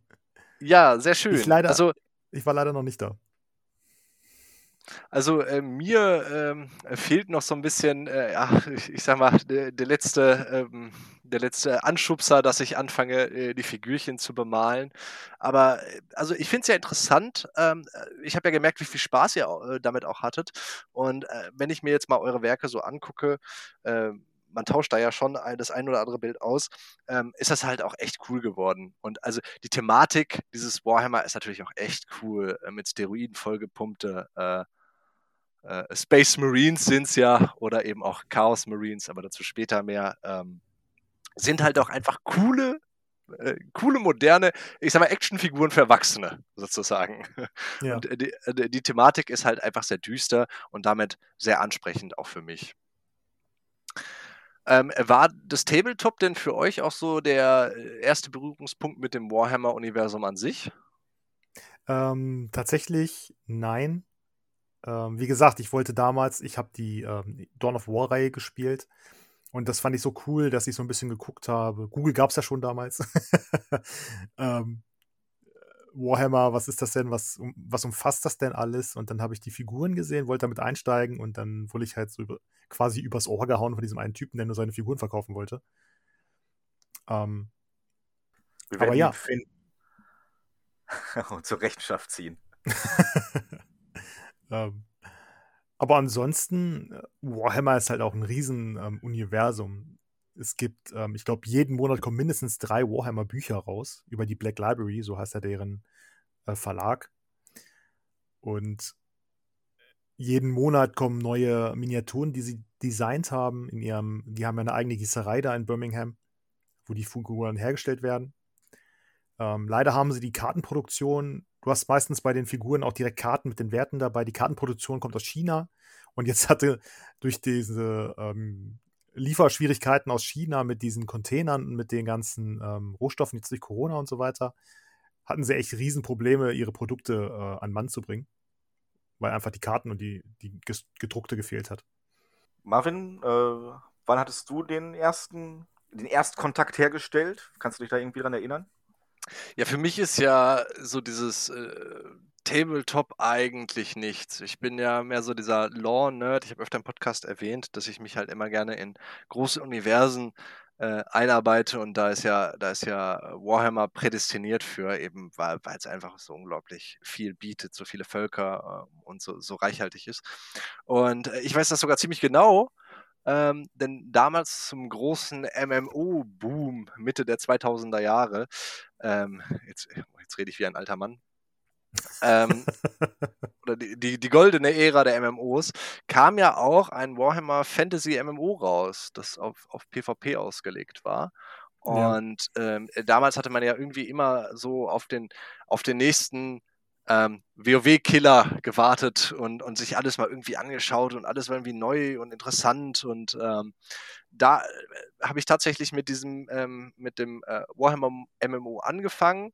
Ja, sehr schön. Ich, leider, also, ich war leider noch nicht da. Also äh, mir ähm, fehlt noch so ein bisschen, äh, ich, ich, sag mal, der, der letzte, ähm, der letzte Anschubser, dass ich anfange, äh, die Figürchen zu bemalen. Aber äh, also ich finde es ja interessant. Ähm, äh, ich habe ja gemerkt, wie viel Spaß ihr äh, damit auch hattet. Und wenn ich mir jetzt mal eure Werke so angucke, ähm, man tauscht da ja schon das ein oder andere Bild aus, ähm, ist das halt auch echt cool geworden. Und also die Thematik dieses Warhammer ist natürlich auch echt cool, äh, mit Steroiden vollgepumpte äh, äh, Space Marines sind es ja oder eben auch Chaos Marines, aber dazu später mehr. Ähm, sind halt auch einfach coole, äh, coole, moderne, ich sag mal, Actionfiguren für Erwachsene, sozusagen. Ja. Und äh, die, äh, die, Thematik ist halt einfach sehr düster und damit sehr ansprechend auch für mich. Ähm, war das Tabletop denn für euch auch so der äh, erste Berührungspunkt mit dem Warhammer-Universum an sich? Ähm, tatsächlich nein. Ähm, wie gesagt, ich wollte damals, ich habe die ähm, Dawn of War-Reihe gespielt und das fand ich so cool, dass ich so ein bisschen geguckt habe. Google gab es ja schon damals. ähm, Warhammer, was ist das denn? Was, was umfasst das denn alles? Und dann habe ich die Figuren gesehen, wollte damit einsteigen und dann wurde ich halt so über, quasi übers Ohr gehauen von diesem einen Typen, der nur seine Figuren verkaufen wollte. Ähm, aber ja. und zur Rechenschaft ziehen. Ähm, aber ansonsten, äh, Warhammer ist halt auch ein Riesen-Universum. Ähm, es gibt, ähm, ich glaube, jeden Monat kommen mindestens drei Warhammer-Bücher raus über die Black Library, so heißt ja deren äh, Verlag. Und jeden Monat kommen neue Miniaturen, die sie designt haben. In ihrem, die haben ja eine eigene Gießerei da in Birmingham, wo die Figuren hergestellt werden. Ähm, leider haben sie die Kartenproduktion Du hast meistens bei den Figuren auch direkt Karten mit den Werten dabei. Die Kartenproduktion kommt aus China. Und jetzt hatte durch diese ähm, Lieferschwierigkeiten aus China mit diesen Containern und mit den ganzen ähm, Rohstoffen, jetzt durch Corona und so weiter, hatten sie echt Riesenprobleme, ihre Produkte äh, an Mann zu bringen. Weil einfach die Karten und die, die gedruckte gefehlt hat. Marvin, äh, wann hattest du den ersten, den Erstkontakt hergestellt? Kannst du dich da irgendwie dran erinnern? Ja, für mich ist ja so dieses äh, Tabletop eigentlich nichts. Ich bin ja mehr so dieser Law-Nerd. Ich habe öfter im Podcast erwähnt, dass ich mich halt immer gerne in große Universen äh, einarbeite und da ist ja, da ist ja Warhammer prädestiniert für, eben weil es einfach so unglaublich viel bietet, so viele Völker äh, und so, so reichhaltig ist. Und äh, ich weiß das sogar ziemlich genau, ähm, denn damals zum großen MMO-Boom Mitte der 2000er Jahre, ähm, jetzt, jetzt rede ich wie ein alter Mann, ähm, oder die, die, die, goldene Ära der MMOs, kam ja auch ein Warhammer Fantasy MMO raus, das auf, auf PvP ausgelegt war. Und ja. ähm, damals hatte man ja irgendwie immer so auf den, auf den nächsten ähm, WoW-Killer gewartet und, und sich alles mal irgendwie angeschaut und alles war irgendwie neu und interessant und ähm, da äh, habe ich tatsächlich mit diesem, ähm, mit dem äh, Warhammer MMO angefangen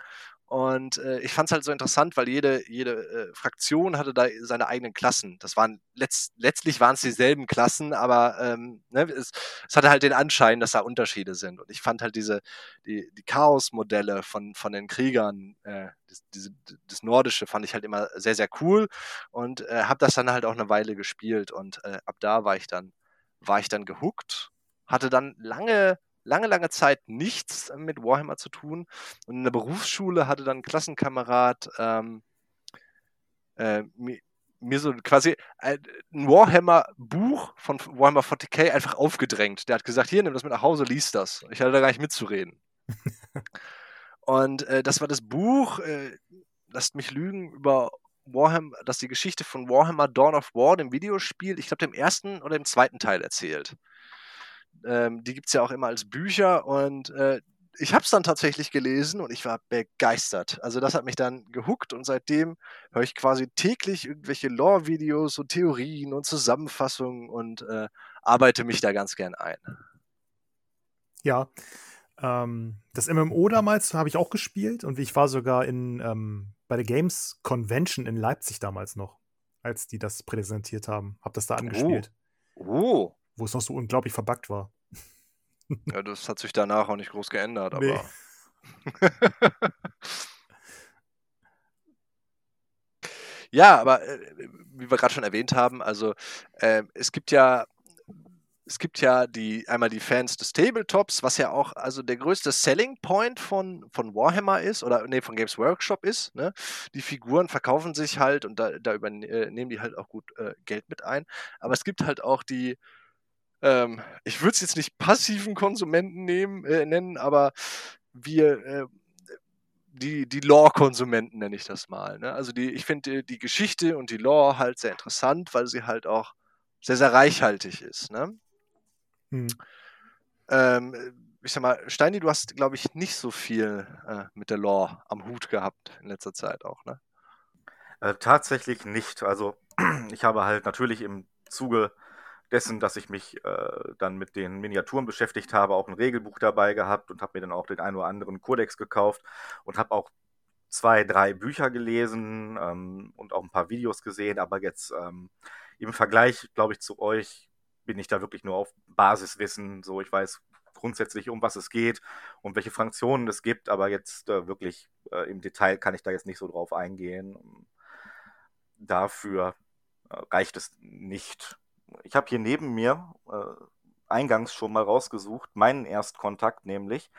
und äh, ich fand es halt so interessant, weil jede, jede äh, Fraktion hatte da seine eigenen Klassen. Das waren letzt, letztlich waren es dieselben Klassen, aber ähm, ne, es, es, hatte halt den Anschein, dass da Unterschiede sind. Und ich fand halt diese, die, die Chaos-Modelle von, von den Kriegern, äh, das, diese, das Nordische fand ich halt immer sehr, sehr cool und äh, habe das dann halt auch eine Weile gespielt. Und äh, ab da war ich dann, war ich dann gehuckt, hatte dann lange lange, lange Zeit nichts mit Warhammer zu tun. Und in der Berufsschule hatte dann ein Klassenkamerad ähm, äh, mir, mir so quasi ein Warhammer-Buch von Warhammer 40k einfach aufgedrängt. Der hat gesagt, hier, nimm das mit nach Hause, lies das. Ich hatte da gar nicht mitzureden. Und äh, das war das Buch, äh, lasst mich lügen, über Warhammer, das die Geschichte von Warhammer Dawn of War, dem Videospiel, ich glaube, dem ersten oder dem zweiten Teil erzählt. Ähm, die gibt es ja auch immer als Bücher und äh, ich habe es dann tatsächlich gelesen und ich war begeistert. Also das hat mich dann gehuckt und seitdem höre ich quasi täglich irgendwelche Lore-Videos und Theorien und Zusammenfassungen und äh, arbeite mich da ganz gern ein. Ja, ähm, das MMO damals habe ich auch gespielt und ich war sogar in, ähm, bei der Games Convention in Leipzig damals noch, als die das präsentiert haben. Habe das da angespielt. Oh. oh. Wo es noch so unglaublich verbuggt war. Ja, das hat sich danach auch nicht groß geändert, aber. Nee. ja, aber äh, wie wir gerade schon erwähnt haben, also äh, es gibt ja es gibt ja die, einmal die Fans des Tabletops, was ja auch also der größte Selling Point von, von Warhammer ist, oder nee, von Games Workshop ist. Ne? Die Figuren verkaufen sich halt und da, da übernehmen äh, die halt auch gut äh, Geld mit ein. Aber es gibt halt auch die, ähm, ich würde es jetzt nicht passiven Konsumenten nehmen, äh, nennen, aber wir, äh, die, die Lore-Konsumenten nenne ich das mal. Ne? Also die, ich finde die Geschichte und die Lore halt sehr interessant, weil sie halt auch sehr, sehr reichhaltig ist. Ne? Hm. Ähm, ich sag mal, Steini, du hast, glaube ich, nicht so viel äh, mit der Lore am Hut gehabt in letzter Zeit auch, ne? Äh, tatsächlich nicht. Also ich habe halt natürlich im Zuge dessen, dass ich mich äh, dann mit den Miniaturen beschäftigt habe, auch ein Regelbuch dabei gehabt und habe mir dann auch den einen oder anderen Kodex gekauft und habe auch zwei, drei Bücher gelesen ähm, und auch ein paar Videos gesehen, aber jetzt ähm, im Vergleich, glaube ich, zu euch bin ich da wirklich nur auf Basiswissen. So, ich weiß grundsätzlich, um was es geht und welche Fraktionen es gibt, aber jetzt äh, wirklich äh, im Detail kann ich da jetzt nicht so drauf eingehen. Dafür äh, reicht es nicht ich habe hier neben mir äh, eingangs schon mal rausgesucht, meinen Erstkontakt nämlich.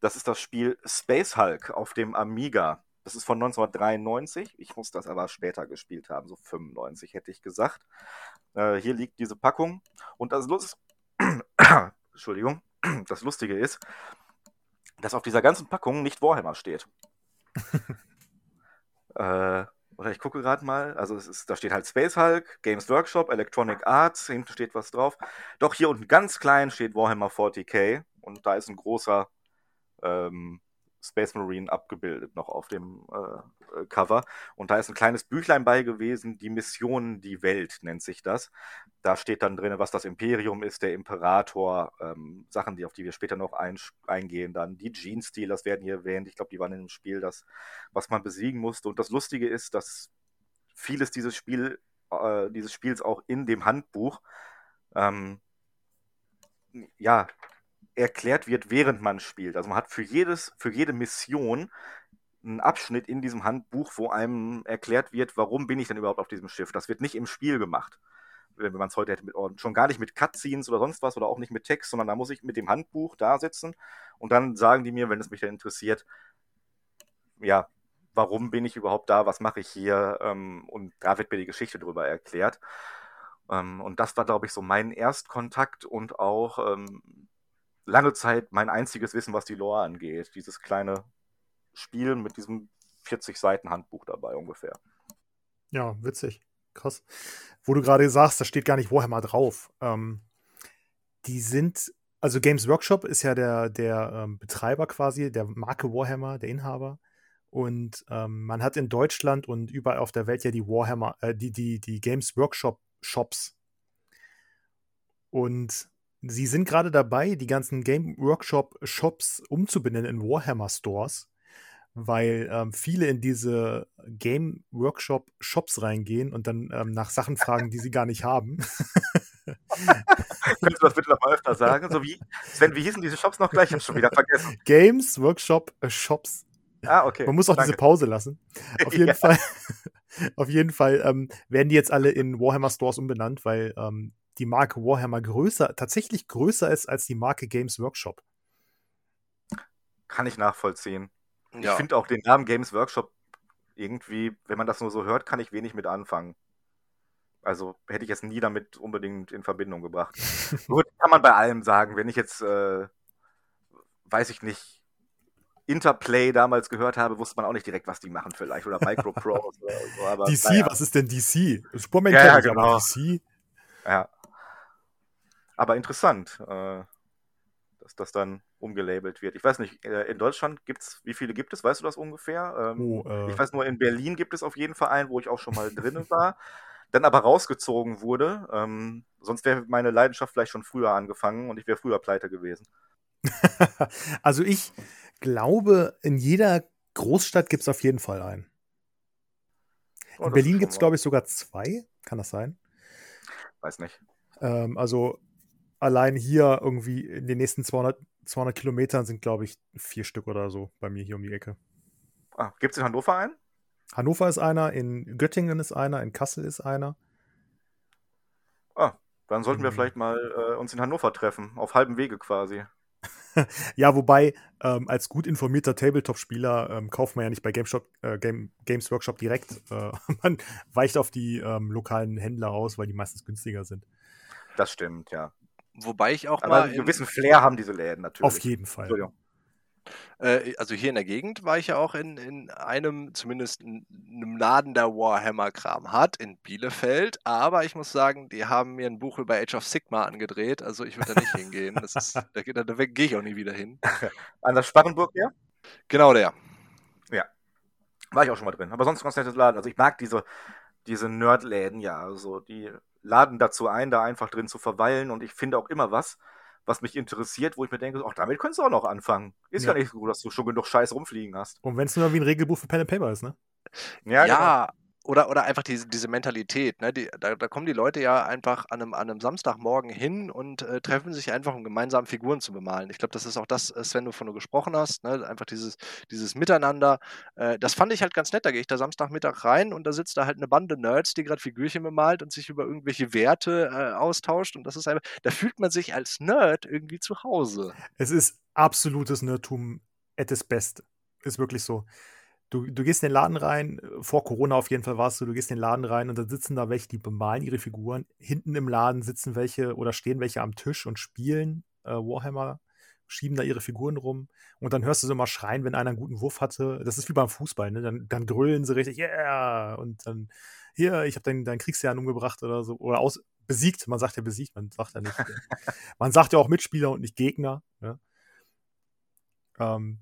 Das ist das Spiel Space Hulk auf dem Amiga. Das ist von 1993. Ich muss das aber später gespielt haben, so 95 hätte ich gesagt. Äh, hier liegt diese Packung. Und das Lust Entschuldigung, das Lustige ist, dass auf dieser ganzen Packung nicht Warhammer steht. äh, oder ich gucke gerade mal, also es ist, da steht halt Space Hulk, Games Workshop, Electronic Arts, hinten steht was drauf. Doch hier unten ganz klein steht Warhammer 40k und da ist ein großer ähm, Space Marine abgebildet noch auf dem äh, Cover. Und da ist ein kleines Büchlein bei gewesen, die Mission Die Welt nennt sich das. Da steht dann drin, was das Imperium ist, der Imperator, ähm, Sachen, die, auf die wir später noch ein, eingehen. Dann die Gene-Stealers werden hier erwähnt. Ich glaube, die waren in dem Spiel das, was man besiegen musste. Und das Lustige ist, dass vieles dieses, Spiel, äh, dieses Spiels auch in dem Handbuch ähm, ja, erklärt wird, während man spielt. Also man hat für jedes, für jede Mission einen Abschnitt in diesem Handbuch, wo einem erklärt wird, warum bin ich denn überhaupt auf diesem Schiff. Das wird nicht im Spiel gemacht. Wenn man es heute hätte mit schon gar nicht mit Cutscenes oder sonst was oder auch nicht mit Text, sondern da muss ich mit dem Handbuch da sitzen und dann sagen die mir, wenn es mich dann interessiert, ja, warum bin ich überhaupt da, was mache ich hier ähm, und da wird mir die Geschichte drüber erklärt. Ähm, und das war, glaube ich, so mein Erstkontakt und auch ähm, lange Zeit mein einziges Wissen, was die Lore angeht. Dieses kleine Spiel mit diesem 40 Seiten Handbuch dabei ungefähr. Ja, witzig. Krass. Wo du gerade sagst, da steht gar nicht Warhammer drauf. Ähm, die sind, also Games Workshop ist ja der, der ähm, Betreiber quasi, der Marke Warhammer, der Inhaber. Und ähm, man hat in Deutschland und überall auf der Welt ja die Warhammer, äh, die, die, die Games Workshop Shops. Und Sie sind gerade dabei, die ganzen Game Workshop Shops umzubenennen in Warhammer Stores, weil ähm, viele in diese Game Workshop Shops reingehen und dann ähm, nach Sachen fragen, die sie gar nicht haben. Könntest du das bitte noch mal öfter sagen? So wie, Sven, wie hießen diese Shops noch gleich? Ich hab's schon wieder vergessen. Games Workshop Shops. Ah, okay. Man muss auch Danke. diese Pause lassen. Auf jeden ja. Fall, auf jeden Fall ähm, werden die jetzt alle in Warhammer Stores umbenannt, weil ähm, die Marke Warhammer größer, tatsächlich größer ist als die Marke Games Workshop. Kann ich nachvollziehen. Ich Ja. finde auch den Namen Games Workshop irgendwie, wenn man das nur so hört, kann ich wenig mit anfangen. Also hätte ich jetzt nie damit unbedingt in Verbindung gebracht. Gut, kann man bei allem sagen. Wenn ich jetzt, äh, weiß ich nicht, Interplay damals gehört habe, wusste man auch nicht direkt, was die machen vielleicht. Oder Microprose oder so. Aber, DC, naja. was ist denn DC? Superman Ja, ja, ich, aber genau. DC? Ja. Aber interessant, äh, dass das dann umgelabelt wird. Ich weiß nicht, äh, in Deutschland gibt's, wie viele gibt es? Weißt du das ungefähr? Ähm, Oh, äh, Ich weiß nur, in Berlin gibt es auf jeden Fall einen, wo ich auch schon mal drinnen war, dann aber rausgezogen wurde. Ähm, sonst wäre meine Leidenschaft vielleicht schon früher angefangen und ich wäre früher pleite gewesen. also ich glaube, in jeder Großstadt gibt es auf jeden Fall einen. Oh, In das Berlin gibt es, glaube ich, sogar zwei. Kann das sein? Weiß nicht. Ähm, also allein hier irgendwie in den nächsten 200, 200 Kilometern sind, glaube ich, vier Stück oder so bei mir hier um die Ecke. Ah, gibt es in Hannover einen? Hannover ist einer, in Göttingen ist einer, in Kassel ist einer. Ah, dann sollten wir Mhm. vielleicht mal äh, uns in Hannover treffen, auf halbem Wege quasi. Ja, wobei, ähm, als gut informierter Tabletop-Spieler ähm, kauft man ja nicht bei GameShop, äh, Game, Games Workshop direkt. Äh, man weicht auf die ähm, lokalen Händler aus, weil die meistens günstiger sind. Das stimmt, ja. Wobei ich auch Aber mal einen in, gewissen Flair haben diese Läden natürlich. Auf jeden Fall. Entschuldigung. Äh, also hier in der Gegend war ich ja auch in, in einem, zumindest in einem Laden, der Warhammer-Kram hat, in Bielefeld. Aber ich muss sagen, die haben mir ein Buch über Age of Sigma angedreht. Also ich würde da nicht hingehen. Das ist, da, da, da gehe ich auch nie wieder hin. An der Sparrenburg, ja? Genau der. War ich auch schon mal drin. Aber sonst ganz nettes Laden. Also ich mag diese, diese Nerdläden, ja. Also die laden dazu ein, da einfach drin zu verweilen. Und ich finde auch immer was, was mich interessiert, wo ich mir denke, ach, damit könntest du auch noch anfangen. Ist ja, Ja. nicht so, dass du schon genug Scheiß rumfliegen hast. Und wenn es nur wie ein Regelbuch für Pen and Paper ist, ne? Ja, Ja, genau. Oder, oder einfach diese, diese Mentalität. Ne? Die, da, da kommen die Leute ja einfach an einem, an einem Samstagmorgen hin und äh, treffen sich einfach, um gemeinsam Figuren zu bemalen. Ich glaube, das ist auch das, äh, Sven, wovon du gesprochen hast. Ne? Einfach dieses, dieses Miteinander. Äh, das fand ich halt ganz nett. Da gehe ich da Samstagmittag rein und da sitzt da halt eine Bande Nerds, die gerade Figürchen bemalt und sich über irgendwelche Werte äh, austauscht. Und das ist einfach, da fühlt man sich als Nerd irgendwie zu Hause. Es ist absolutes Nerdtum at its best. Ist wirklich so. Du, du gehst in den Laden rein, äh, vor Corona auf jeden Fall warst du, du gehst in den Laden rein und dann sitzen da welche, die bemalen ihre Figuren. Hinten im Laden sitzen welche oder stehen welche am Tisch und spielen äh, Warhammer, schieben da ihre Figuren rum. Und dann hörst du so mal schreien, wenn einer einen guten Wurf hatte. Das ist wie beim Fußball, ne? Dann, dann grölen sie richtig, yeah! Und dann, hier, ich habe deinen, deinen Kriegsherrn umgebracht oder so. Oder aus, besiegt. Man sagt ja besiegt, man sagt ja nicht. man sagt ja auch Mitspieler und nicht Gegner. Ne? Ähm,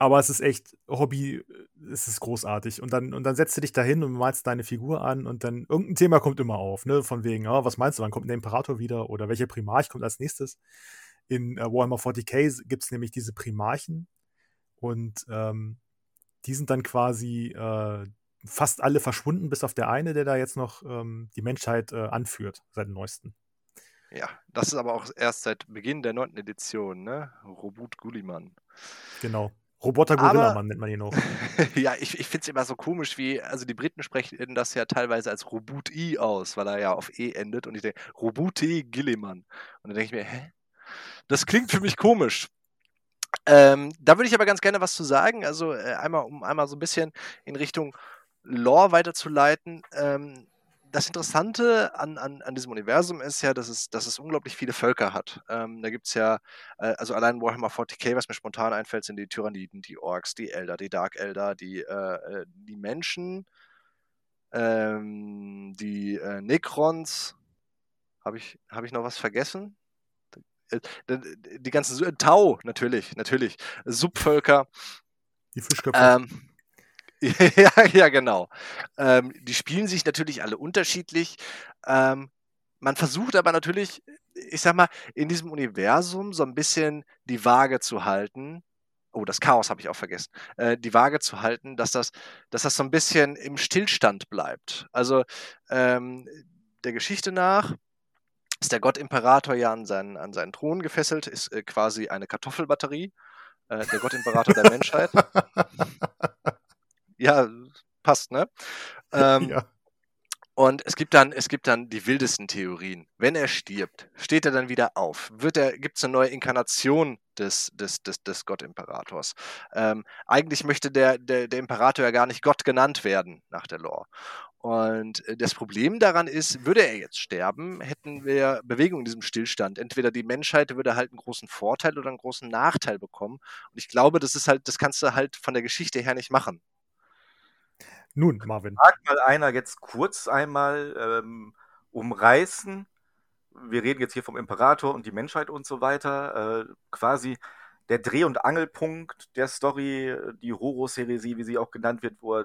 aber es ist echt Hobby, es ist großartig. Und dann, und dann setzt du dich da hin und malst deine Figur an und dann irgendein Thema kommt immer auf, ne? Von wegen, ah, was meinst du, wann kommt der Imperator wieder oder welcher Primarch kommt als nächstes? In äh, Warhammer 40k gibt es nämlich diese Primarchen und ähm, die sind dann quasi äh, fast alle verschwunden, bis auf der eine, der da jetzt noch ähm, die Menschheit äh, anführt, seit dem neuesten. Ja, das ist aber auch erst seit Beginn der neunten Edition, ne? Robut Gulliman. Genau. Roboter Gorilla-Mann nennt man ihn auch. ja, ich, ich finde es immer so komisch, wie, also die Briten sprechen das ja teilweise als Robut-I aus, weil er ja auf E endet und ich denke, Robuti Gilliman. Und dann denke ich mir, hä? Das klingt für mich komisch. Ähm, da würde ich aber ganz gerne was zu sagen. Also äh, einmal, um einmal so ein bisschen in Richtung Lore weiterzuleiten. Ähm, das Interessante an, an, an diesem Universum ist ja, dass es, dass es unglaublich viele Völker hat. Ähm, da gibt es ja, äh, also allein Warhammer 40k, was mir spontan einfällt, sind die Tyranniden, die Orks, die Elder, die Dark Elder, die, äh, äh, die Menschen, ähm, die äh, Necrons. Habe ich, hab ich noch was vergessen? Äh, Die ganzen Tau, natürlich, natürlich. Subvölker. Die Fischköpfe. Ähm, ja, ja, genau. Ähm, die spielen sich natürlich alle unterschiedlich. Ähm, man versucht aber natürlich, ich sag mal, in diesem Universum so ein bisschen die Waage zu halten. Oh, das Chaos habe ich auch vergessen. Äh, die Waage zu halten, dass das, dass das so ein bisschen im Stillstand bleibt. Also ähm, der Geschichte nach ist der Gott-Imperator ja an seinen, an seinen Thron gefesselt, ist äh, quasi eine Kartoffelbatterie. Äh, der Gott-Imperator der Menschheit. Ja, passt, ne? Ähm, ja. Und es gibt dann, es gibt dann die wildesten Theorien. Wenn er stirbt, steht er dann wieder auf? Wird er, gibt es eine neue Inkarnation des, des, des, des Gott-Imperators? Ähm, eigentlich möchte der, der, der Imperator ja gar nicht Gott genannt werden nach der Lore. Und äh, das Problem daran ist, würde er jetzt sterben, hätten wir Bewegung in diesem Stillstand. Entweder die Menschheit würde halt einen großen Vorteil oder einen großen Nachteil bekommen. Und ich glaube, das ist halt, das kannst du halt von der Geschichte her nicht machen. Nun, Marvin. Mag mal einer jetzt kurz einmal ähm, umreißen. Wir reden jetzt hier vom Imperator und die Menschheit und so weiter. Äh, quasi der Dreh- und Angelpunkt der Story, die Horus-Heresie, wie sie auch genannt wird, wo er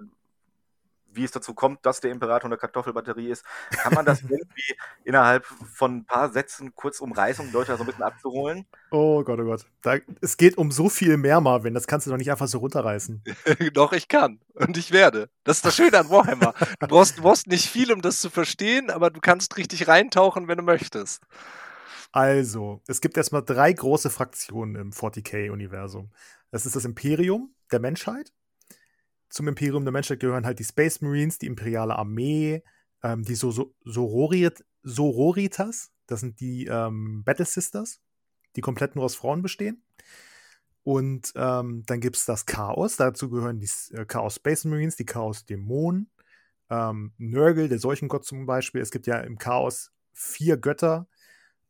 wie es dazu kommt, dass der Imperator eine Kartoffelbatterie ist. Kann man das irgendwie innerhalb von ein paar Sätzen kurz umreißen, um Leute da so ein bisschen abzuholen? Oh Gott, oh Gott. Da, es geht um so viel mehr, Marvin. Das kannst du doch nicht einfach so runterreißen. doch, ich kann. Und ich werde. Das ist das Schöne an Warhammer. Du brauchst, du brauchst nicht viel, um das zu verstehen, aber du kannst richtig reintauchen, wenn du möchtest. Also, es gibt erstmal drei große Fraktionen im 40k-Universum. Das ist das Imperium der Menschheit, zum Imperium der Menschheit gehören halt die Space Marines, die Imperiale Armee, ähm, die so so Sororit Sororitas, das sind die ähm, Battle Sisters, die komplett nur aus Frauen bestehen. Und ähm, dann gibt es das Chaos, dazu gehören die äh, Chaos Space Marines, die Chaos Dämonen, ähm, Nurgle, der Seuchengott zum Beispiel. Es gibt ja im Chaos vier Götter.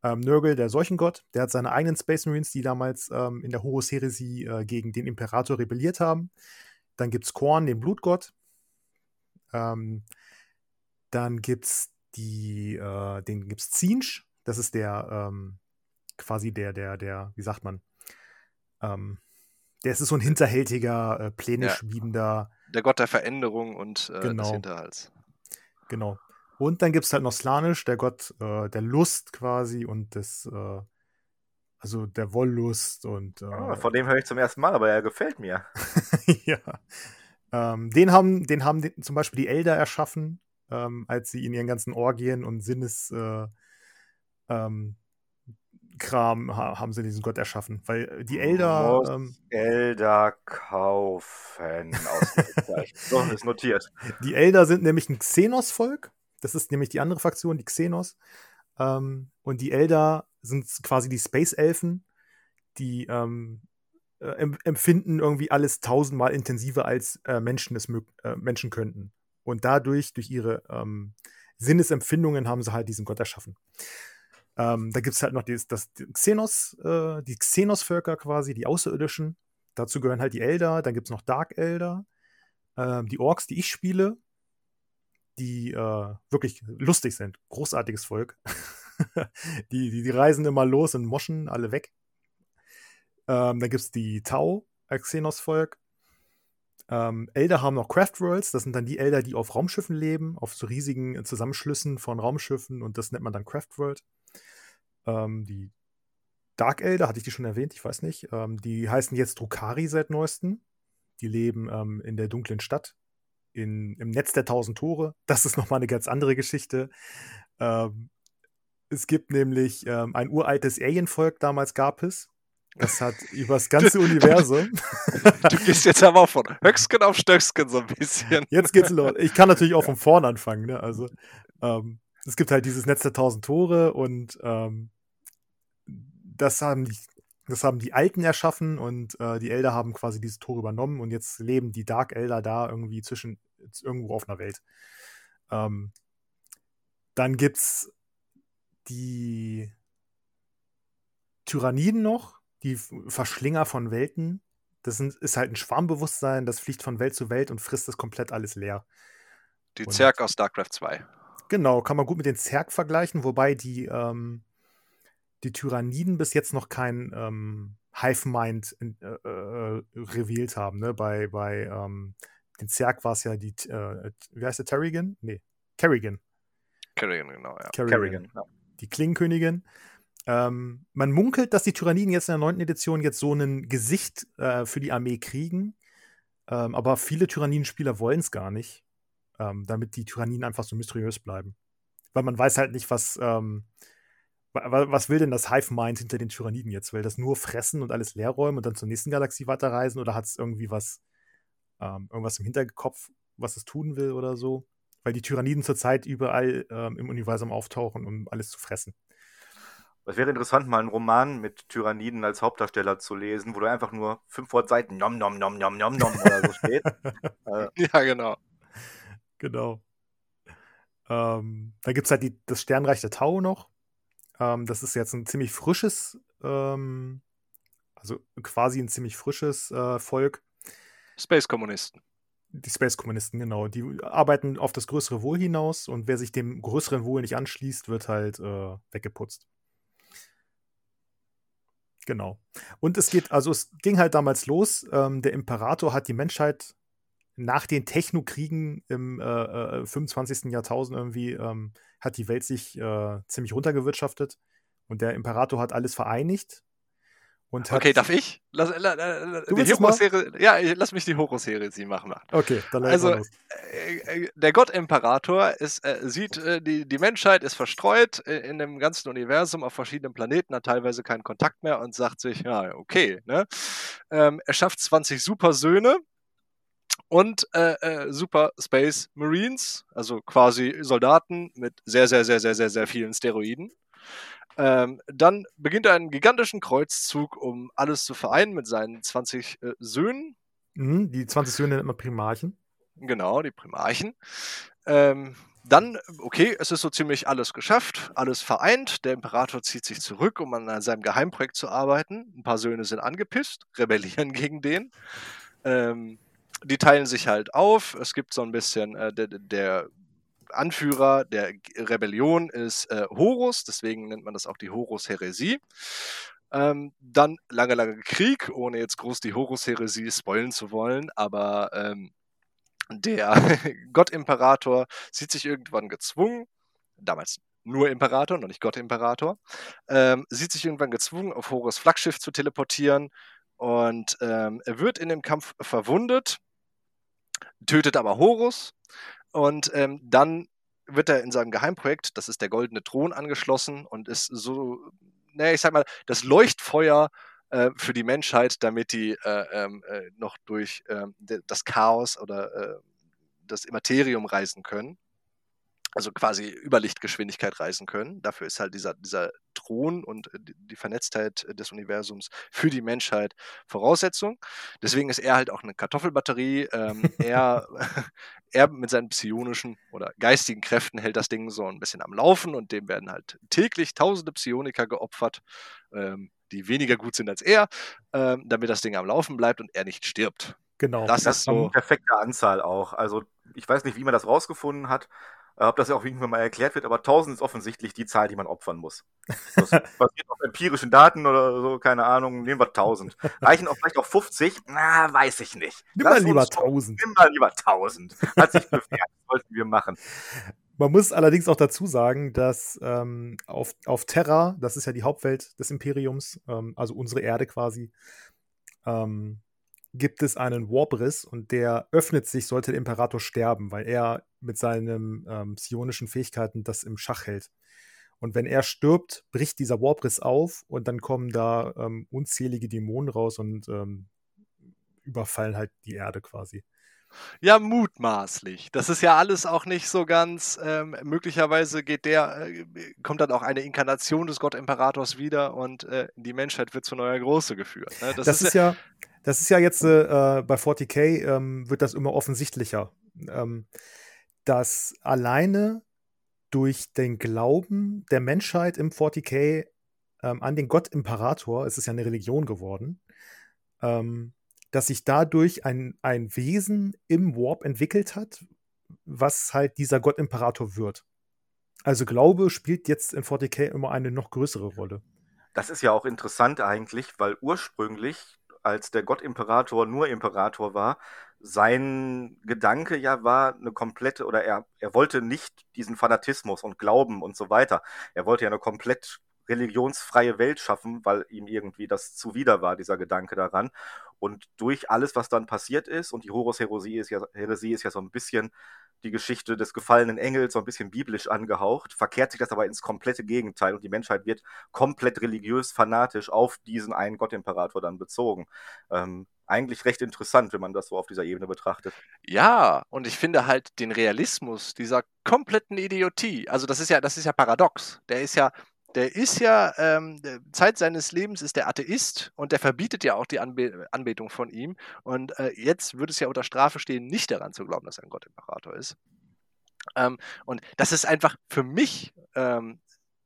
Ähm, Nurgle, der Seuchengott, der hat seine eigenen Space Marines, die damals ähm, in der Horus-Heresie äh, gegen den Imperator rebelliert haben. Dann gibt es Korn, den Blutgott. Ähm, dann gibt es die, äh, den gibt's Zinsch. Das ist der, ähm, quasi der, der, der, wie sagt man? Ähm, der ist so ein hinterhältiger, äh, Pläne ja. schmiedender. Der Gott der Veränderung und äh, genau. des Hinterhalts. Genau. Und dann gibt es halt noch Slanisch, der Gott äh, der Lust quasi und des, äh, also der Wollust und. Äh, oh, von dem höre ich zum ersten Mal, aber er gefällt mir. ja. Ähm, den haben, den haben die, zum Beispiel die Elder erschaffen, ähm, als sie in ihren ganzen Orgien und Sinnes äh, ähm, Kram ha haben sie diesen Gott erschaffen. Weil die Elder. Ähm, Elder kaufen. so, ist notiert. Die Elder sind nämlich ein Xenos-Volk. Das ist nämlich die andere Fraktion, die Xenos. Ähm, und die Elder sind quasi die Space-Elfen, die ähm, äh, empfinden irgendwie alles tausendmal intensiver als äh, Menschen es äh, Menschen könnten. Und dadurch, durch ihre ähm, Sinnesempfindungen, haben sie halt diesen Gott erschaffen. Ähm, da gibt es halt noch dieses, das Xenos, äh, die Xenos-Völker quasi, die Außerirdischen. Dazu gehören halt die Elder, dann gibt es noch Dark Elder, ähm, die Orks, die ich spiele, die äh, wirklich lustig sind. Großartiges Volk. die, die, die reisen immer los und moschen alle weg. Ähm, dann gibt es die Tau, Xenos-Volk. Ähm, Elder haben noch Craft Worlds, das sind dann die Elder, die auf Raumschiffen leben, auf so riesigen Zusammenschlüssen von Raumschiffen und das nennt man dann Craft World. Ähm, die Dark Elder, hatte ich die schon erwähnt, ich weiß nicht. Ähm, die heißen jetzt Drukari seit neuestem. Die leben ähm, in der dunklen Stadt, in, im Netz der tausend Tore. Das ist nochmal eine ganz andere Geschichte. Ähm, es gibt nämlich ähm, ein uraltes Alien-Volk, damals gab es. Das hat übers ganze Universum. Du gehst jetzt aber von Höcksken auf Stöcksken so ein bisschen. Jetzt geht's los. Ich kann natürlich auch von vorn anfangen. Ne? Also, ähm, es gibt halt dieses Netz der tausend Tore und ähm, das haben die, das haben die Alten erschaffen und äh, die Elder haben quasi dieses Tor übernommen und jetzt leben die Dark Elder da irgendwie zwischen irgendwo auf einer Welt. Ähm, dann gibt's die Tyranniden noch, die Verschlinger von Welten. Das sind, ist halt ein Schwarmbewusstsein, das fliegt von Welt zu Welt und frisst das komplett alles leer. Die Zerg aus StarCraft 2. Genau, kann man gut mit den Zerg vergleichen, wobei die, ähm, die Tyranniden bis jetzt noch kein ähm, Hive-Mind äh, äh, revealed haben. Ne? Bei, bei ähm, den Zerg war es ja die, äh, wie heißt der, Terrigan? Nee, Kerrigan. Kerrigan, genau, ja. Kerrigan, Kerrigan ja die Klingenkönigin. Ähm, man munkelt, dass die Tyranniden jetzt in der neunten Edition jetzt so ein Gesicht äh, für die Armee kriegen. Ähm, aber viele Tyranniden-Spieler wollen es gar nicht, ähm, damit die Tyranniden einfach so mysteriös bleiben. Weil man weiß halt nicht, was, ähm, was will denn das Hive-Mind hinter den Tyranniden jetzt? Will das nur fressen und alles leer räumen und dann zur nächsten Galaxie weiterreisen? Oder hat es irgendwie was, ähm, irgendwas im Hinterkopf, was es tun will oder so? Weil die Tyranniden zurzeit überall ähm, im Universum auftauchen, um alles zu fressen. Es wäre interessant, mal einen Roman mit Tyranniden als Hauptdarsteller zu lesen, wo du einfach nur 500 Seiten nom nom nom nom nom nom oder so steht. äh, ja, genau. Genau. Ähm, da gibt es halt die, das Sternreich der Tau noch. Ähm, das ist jetzt ein ziemlich frisches, ähm, also quasi ein ziemlich frisches äh, Volk. Space-Kommunisten. Die Space-Kommunisten, genau. Die arbeiten auf das größere Wohl hinaus und wer sich dem größeren Wohl nicht anschließt, wird halt äh, weggeputzt. Genau. Und es geht, also es ging halt damals los. Ähm, der Imperator hat die Menschheit nach den Technokriegen im äh, äh, 25. Jahrtausend irgendwie, ähm, hat die Welt sich äh, ziemlich runtergewirtschaftet. Und der Imperator hat alles vereinigt okay, darf ich? Lass, la, la, die Horus-Serie, ja, lass mich die Horus-Serie machen. Okay, dann Also, äh, äh, der Gott-Imperator ist, äh, sieht, äh, die, die Menschheit ist verstreut in dem ganzen Universum auf verschiedenen Planeten, hat teilweise keinen Kontakt mehr und sagt sich, ja, okay, ne? Ähm, er schafft 20 Super-Söhne und äh, äh, Super Space Marines, also quasi Soldaten mit sehr, sehr, sehr, sehr, sehr, sehr vielen Steroiden. Ähm, dann beginnt er einen gigantischen Kreuzzug, um alles zu vereinen mit seinen 20 äh, Söhnen. Mhm, die 20 Söhne nennt man Primarchen. Genau, die Primarchen. Ähm, dann, okay, es ist so ziemlich alles geschafft, alles vereint. Der Imperator zieht sich zurück, um an seinem Geheimprojekt zu arbeiten. Ein paar Söhne sind angepisst, rebellieren gegen den. Ähm, die teilen sich halt auf. Es gibt so ein bisschen, äh, der, der Anführer der Rebellion ist äh, Horus, deswegen nennt man das auch die Horus-Heresie. Ähm, dann lange, lange Krieg, ohne jetzt groß die Horus-Heresie spoilen zu wollen, aber ähm, der Gott-Imperator sieht sich irgendwann gezwungen, damals nur Imperator, noch nicht Gott-Imperator, ähm, sieht sich irgendwann gezwungen, auf Horus Flaggschiff zu teleportieren und ähm, er wird in dem Kampf verwundet, tötet aber Horus und ähm, dann wird er in seinem Geheimprojekt, das ist der Goldene Thron, angeschlossen und ist so, naja, ich sag mal, das Leuchtfeuer äh, für die Menschheit, damit die äh, ähm, äh, noch durch ähm, das Chaos oder äh, das Immaterium reisen können also quasi Überlichtgeschwindigkeit reisen können. Dafür ist halt dieser, dieser Thron und äh, die Vernetztheit des Universums für die Menschheit Voraussetzung. Deswegen ist er halt auch eine Kartoffelbatterie. Ähm, er, er mit seinen psionischen oder geistigen Kräften hält das Ding so ein bisschen am Laufen und dem werden halt täglich tausende Psioniker geopfert, ähm, die weniger gut sind als er, ähm, damit das Ding am Laufen bleibt und er nicht stirbt. Genau. Das, das ist so. Eine perfekte Anzahl auch. Also ich weiß nicht, wie man das rausgefunden hat. Äh, ob das ja auch irgendwann mal erklärt wird, aber 1000 ist offensichtlich die Zahl, die man opfern muss. Das basiert auf empirischen Daten oder so, keine Ahnung, nehmen wir 1000. Reichen auch vielleicht auch 50? Na, weiß ich nicht. Nimm mal lieber 1000. Nimm mal lieber 1000. Hat sich bewährt, sollten wir machen. Man muss allerdings auch dazu sagen, dass ähm, auf, auf Terra, das ist ja die Hauptwelt des Imperiums, ähm, also unsere Erde quasi, ähm, gibt es einen Warbriss und der öffnet sich, sollte der Imperator sterben, weil er mit seinen ähm, psionischen Fähigkeiten das im Schach hält. Und wenn er stirbt, bricht dieser Warbriss auf und dann kommen da ähm, unzählige Dämonen raus und ähm, überfallen halt die Erde quasi. Ja, mutmaßlich. Das ist ja alles auch nicht so ganz. Ähm, möglicherweise geht der, äh, kommt dann auch eine Inkarnation des Gottimperators wieder und äh, die Menschheit wird zu neuer Große geführt. Ne? Das, das, ist, ja, ja, das ist ja jetzt äh, bei 40k ähm, wird das immer offensichtlicher. Ähm, dass alleine durch den Glauben der Menschheit im 40k ähm, an den Gott Imperator, es ist ja eine Religion geworden, ähm, dass sich dadurch ein, ein Wesen im Warp entwickelt hat, was halt dieser Gott Imperator wird. Also Glaube spielt jetzt in 40k immer eine noch größere Rolle. Das ist ja auch interessant eigentlich, weil ursprünglich, als der Gott Imperator nur Imperator war, sein Gedanke ja war eine komplette, oder er, er wollte nicht diesen Fanatismus und Glauben und so weiter. Er wollte ja eine komplett religionsfreie Welt schaffen, weil ihm irgendwie das zuwider war, dieser Gedanke daran. Und durch alles, was dann passiert ist, und die Horus-Heresie ist, ja, Heresie ist ja so ein bisschen die Geschichte des gefallenen Engels, so ein bisschen biblisch angehaucht, verkehrt sich das aber ins komplette Gegenteil und die Menschheit wird komplett religiös, fanatisch auf diesen einen Gottimperator dann bezogen. Ähm, eigentlich recht interessant, wenn man das so auf dieser Ebene betrachtet. Ja, und ich finde halt den Realismus dieser kompletten Idiotie, also das ist ja, das ist ja paradox. Der ist ja, der ist ja, ähm, Zeit seines Lebens ist der Atheist und der verbietet ja auch die Anbe Anbetung von ihm. Und äh, jetzt würde es ja unter Strafe stehen, nicht daran zu glauben, dass er ein Gott-Imperator ist. Ähm, und das ist einfach für mich ähm,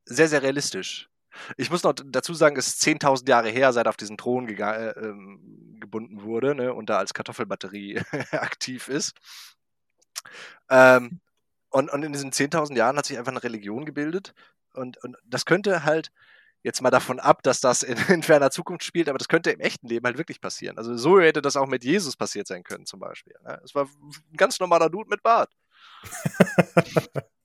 sehr, sehr realistisch. Ich muss noch dazu sagen, es ist 10.000 Jahre her, seit er auf diesen Thron äh, ähm, gebunden wurde ne, und da als Kartoffelbatterie aktiv ist. Ähm, und, und in diesen 10.000 Jahren hat sich einfach eine Religion gebildet. Und, und das könnte halt, jetzt mal davon ab, dass das in, in, ferner Zukunft spielt, aber das könnte im echten Leben halt wirklich passieren. Also so hätte das auch mit Jesus passiert sein können, zum Beispiel. Ne? Es war ein ganz normaler Dude mit Bart.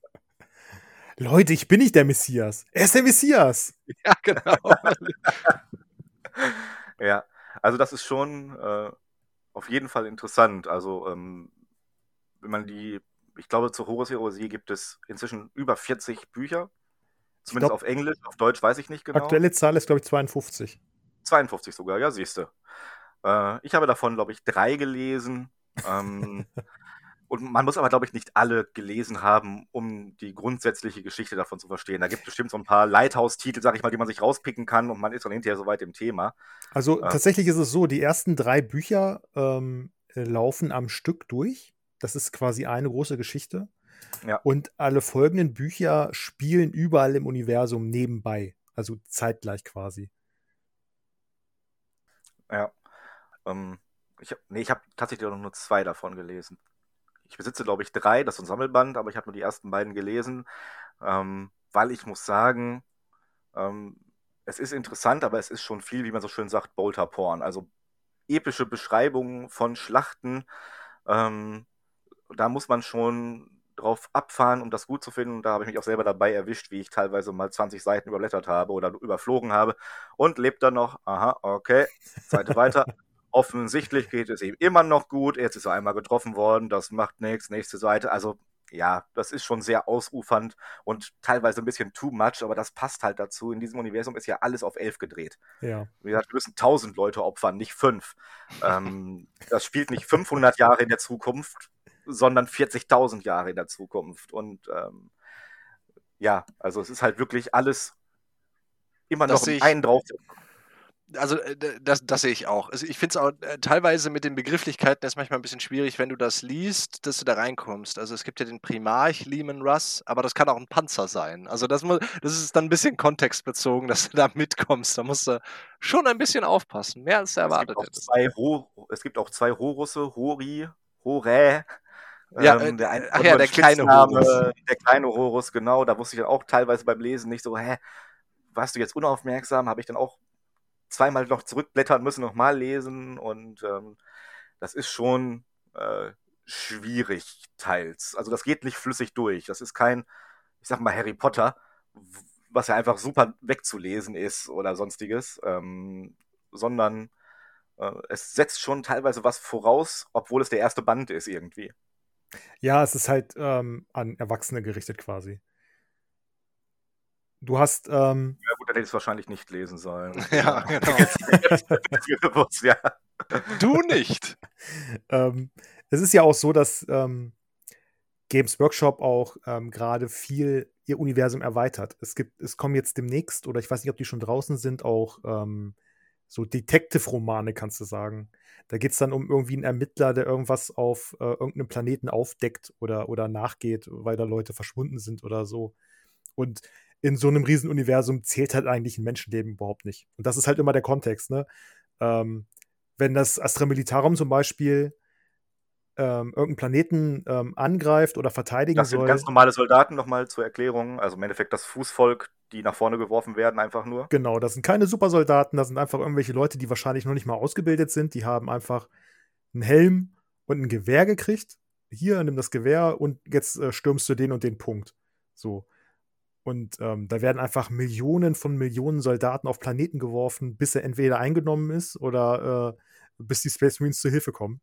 Leute, ich bin nicht der Messias. Er ist der Messias. Ja, genau. ja, also das ist schon äh, auf jeden Fall interessant. Also ähm, wenn man die, ich glaube, zur Horus Herosie gibt es inzwischen über 40 Bücher. Zumindest glaub, auf Englisch, auf Deutsch weiß ich nicht genau. Aktuelle Zahl ist, glaube ich, 52. 52 sogar, ja, siehst du. Äh, ich habe davon, glaube ich, drei gelesen. Ähm, Und man muss aber, glaube ich, nicht alle gelesen haben, um die grundsätzliche Geschichte davon zu verstehen. Da gibt es bestimmt so ein paar Lighthouse-Titel, sag ich mal, die man sich rauspicken kann und man ist dann hinterher soweit im Thema. Also äh, tatsächlich ist es so, die ersten drei Bücher ähm, laufen am Stück durch. Das ist quasi eine große Geschichte. Ja. Und alle folgenden Bücher spielen überall im Universum nebenbei. Also zeitgleich quasi. Ja. Ähm, ich habe nee, hab tatsächlich nur zwei davon gelesen ich besitze, glaube ich, drei, das ist ein Sammelband, aber ich habe nur die ersten beiden gelesen, ähm, weil ich muss sagen, ähm, es ist interessant, aber es ist schon viel, wie man so schön sagt, Bolter-Porn. Also epische Beschreibungen von Schlachten. Ähm, da muss man schon drauf abfahren, um das gut zu finden. Da habe ich mich auch selber dabei erwischt, wie ich teilweise mal 20 Seiten überblättert habe oder überflogen habe und lebt dann noch. Aha, okay, Seite weiter. Offensichtlich geht es ihm immer noch gut. Jetzt ist er einmal getroffen worden, das macht nichts, nächste Seite. Also ja, das ist schon sehr ausufernd und teilweise ein bisschen too much, aber das passt halt dazu. In diesem Universum ist ja alles auf elf gedreht. Ja. Wie gesagt, wir müssen tausend Leute opfern, nicht fünf. ähm, das spielt nicht 500 Jahre in der Zukunft, sondern 40.000 Jahre in der Zukunft. Und ähm, ja, also es ist halt wirklich alles immer das noch einen drauf also äh, das, das sehe ich auch. Also ich finde es auch äh, teilweise mit den Begrifflichkeiten ist manchmal ein bisschen schwierig, wenn du das liest, dass du da reinkommst. Also es gibt ja den Primarch Lehman Russ, aber das kann auch ein Panzer sein. Also das, muss, das ist dann ein bisschen kontextbezogen, dass du da mitkommst. Da musst du schon ein bisschen aufpassen. Mehr als du erwartet Ho es gibt auch zwei Horusse, Hori, Horä. Ja, ähm, der, ein, ach ja, der kleine Horus. Der kleine Horus, genau. Da wusste ich dann auch teilweise beim Lesen nicht so, hä, warst du jetzt unaufmerksam? Habe ich dann auch zweimal noch zurückblättern müssen, nochmal lesen und ähm, das ist schon äh, schwierig teils. Also das geht nicht flüssig durch. Das ist kein, ich sag mal, Harry Potter, was ja einfach super wegzulesen ist oder sonstiges, ähm, sondern äh, es setzt schon teilweise was voraus, obwohl es der erste Band ist irgendwie. Ja, es ist halt ähm, an Erwachsene gerichtet quasi. Du hast. Ähm, ja, gut, dann hätte ich es wahrscheinlich nicht lesen sollen. ja, genau. ja. Du nicht. ähm, es ist ja auch so, dass ähm, Games Workshop auch ähm, gerade viel ihr Universum erweitert. Es gibt, es kommen jetzt demnächst, oder ich weiß nicht, ob die schon draußen sind, auch ähm, so Detective-Romane, kannst du sagen. Da geht es dann um irgendwie einen Ermittler, der irgendwas auf äh, irgendeinem Planeten aufdeckt oder, oder nachgeht, weil da Leute verschwunden sind oder so. Und in so einem Riesenuniversum zählt halt eigentlich ein Menschenleben überhaupt nicht. Und das ist halt immer der Kontext, ne? Ähm, wenn das Astra Militarum zum Beispiel ähm, irgendeinen Planeten ähm, angreift oder verteidigen das soll. Das sind ganz normale Soldaten nochmal zur Erklärung. Also im Endeffekt das Fußvolk, die nach vorne geworfen werden, einfach nur. Genau, das sind keine Supersoldaten, das sind einfach irgendwelche Leute, die wahrscheinlich noch nicht mal ausgebildet sind. Die haben einfach einen Helm und ein Gewehr gekriegt. Hier, nimm das Gewehr und jetzt äh, stürmst du den und den Punkt. So. Und ähm, da werden einfach Millionen von Millionen Soldaten auf Planeten geworfen, bis er entweder eingenommen ist oder äh, bis die Space Marines zu Hilfe kommen.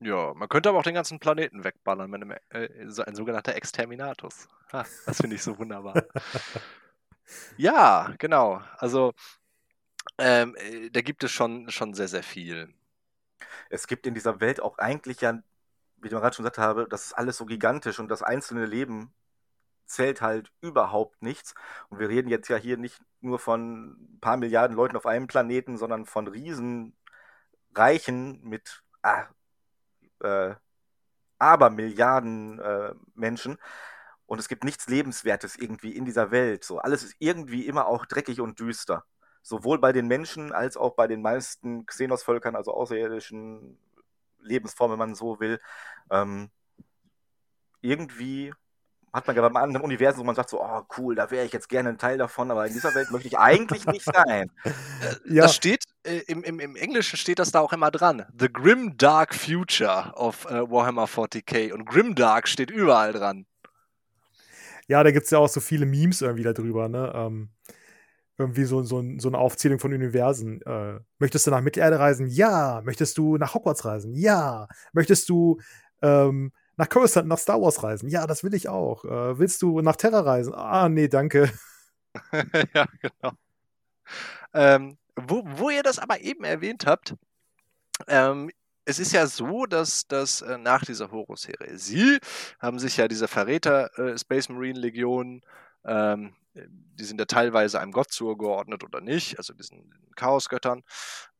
Ja, man könnte aber auch den ganzen Planeten wegballern mit einem, äh, ein sogenannter Exterminatus. Ha, das finde ich so wunderbar. ja, genau. Also Ähm, äh, da gibt es schon, schon sehr, sehr viel. Es gibt in dieser Welt auch eigentlich ja, wie ich gerade schon gesagt habe, das ist alles so gigantisch und das einzelne Leben zählt halt überhaupt nichts. Und wir reden jetzt ja hier nicht nur von ein paar Milliarden Leuten auf einem Planeten, sondern von Riesenreichen mit ah, äh, Abermilliarden äh, Menschen. Und es gibt nichts Lebenswertes irgendwie in dieser Welt. So, alles ist irgendwie immer auch dreckig und düster. Sowohl bei den Menschen als auch bei den meisten Xenos-Völkern, also außerirdischen Lebensformen, wenn man so will. Ähm, irgendwie hat man ja beim anderen Universum, wo man sagt so, oh cool, da wäre ich jetzt gerne ein Teil davon, aber in dieser Welt möchte ich eigentlich nicht sein. ja. Das steht, äh, im, im, im Englischen steht das da auch immer dran. The Grim Dark Future of äh, Warhammer 40k. Und Grim Dark steht überall dran. Ja, da gibt es ja auch so viele Memes irgendwie darüber, ne? Ähm, irgendwie so, so, so eine Aufzählung von Universen. Äh, möchtest du nach Mittelerde reisen? Ja. Möchtest du nach Hogwarts reisen? Ja. Möchtest du ähm, nach Coruscant, nach Star Wars reisen. Ja, das will ich auch. Äh, willst du nach Terra reisen? Ah, nee, danke. ja, genau. Ähm, wo, wo ihr das aber eben erwähnt habt, ähm, es ist ja so, dass, dass äh, nach dieser Horus-Serie, sie haben sich ja diese Verräter äh, Space Marine Legion, ähm, die sind ja teilweise einem Gott zugeordnet oder nicht, also diesen Chaosgöttern,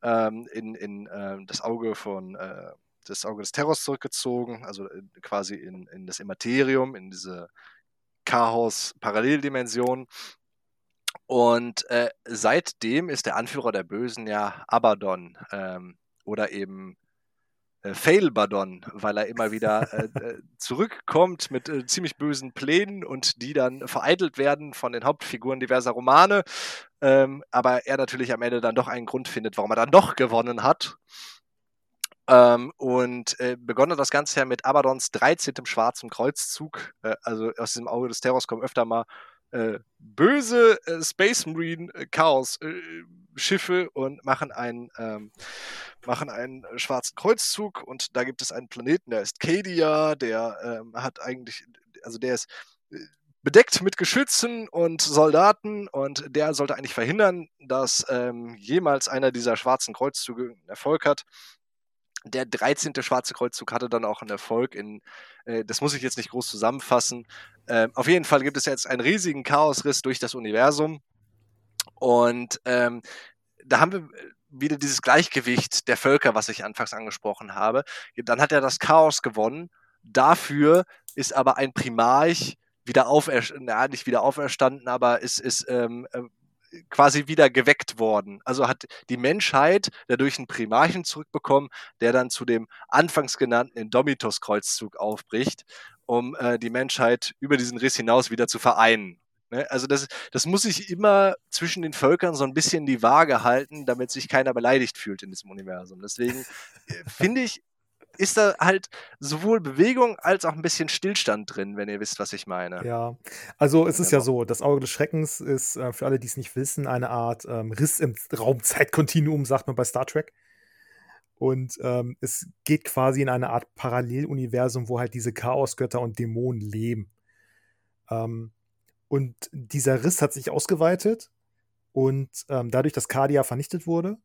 ähm, in, in äh, das Auge von äh, das Auge des Terrors zurückgezogen, also äh, quasi in, in das Immaterium, in diese Chaos-Paralleldimension. Und äh, seitdem ist der Anführer der Bösen ja Abaddon ähm, oder eben äh, Failbadon, weil er immer wieder äh, äh, zurückkommt mit äh, ziemlich bösen Plänen und die dann vereitelt werden von den Hauptfiguren diverser Romane. Ähm, aber er natürlich am Ende dann doch einen Grund findet, warum er dann doch gewonnen hat. Ähm, und äh, begonnen das Ganze ja mit Abaddons 13. schwarzen Kreuzzug. Äh, also aus diesem Auge des Terrors kommen öfter mal äh, böse äh, Space Marine äh, Chaos äh, Schiffe und machen einen, ähm, machen einen schwarzen Kreuzzug. Und da gibt es einen Planeten, der ist Cadia, der ähm, hat eigentlich, also der ist bedeckt mit Geschützen und Soldaten und der sollte eigentlich verhindern, dass ähm, jemals einer dieser schwarzen Kreuzzüge Erfolg hat der 13. Schwarze Kreuzzug hatte dann auch einen Erfolg in, äh, das muss ich jetzt nicht groß zusammenfassen. Äh, auf jeden Fall gibt es jetzt einen riesigen Chaosriss durch das Universum. Und ähm, da haben wir wieder dieses Gleichgewicht der Völker, was ich anfangs angesprochen habe. Dann hat er das Chaos gewonnen. Dafür ist aber ein Primarch wieder auferstanden, nicht wieder auferstanden, aber ist, ist ähm, äh, quasi wieder geweckt worden. Also hat die Menschheit dadurch einen Primarchen zurückbekommen, der dann zu dem anfangs genannten Indomitus-Kreuzzug aufbricht, um äh, die Menschheit über diesen Riss hinaus wieder zu vereinen. Ne? Also das, das muss sich immer zwischen den Völkern so ein bisschen die Waage halten, damit sich keiner beleidigt fühlt in diesem Universum. Deswegen äh, finde ich, ist da halt sowohl Bewegung als auch ein bisschen Stillstand drin, wenn ihr wisst, was ich meine. Ja, also es ist ja so, das Auge des Schreckens ist äh, für alle, die es nicht wissen, eine Art ähm, Riss im Raumzeitkontinuum, sagt man bei Star Trek. Und ähm, es geht quasi in eine Art Paralleluniversum, wo halt diese Chaosgötter und Dämonen leben. Ähm, und dieser Riss hat sich ausgeweitet und ähm, dadurch, dass Cardia vernichtet wurde,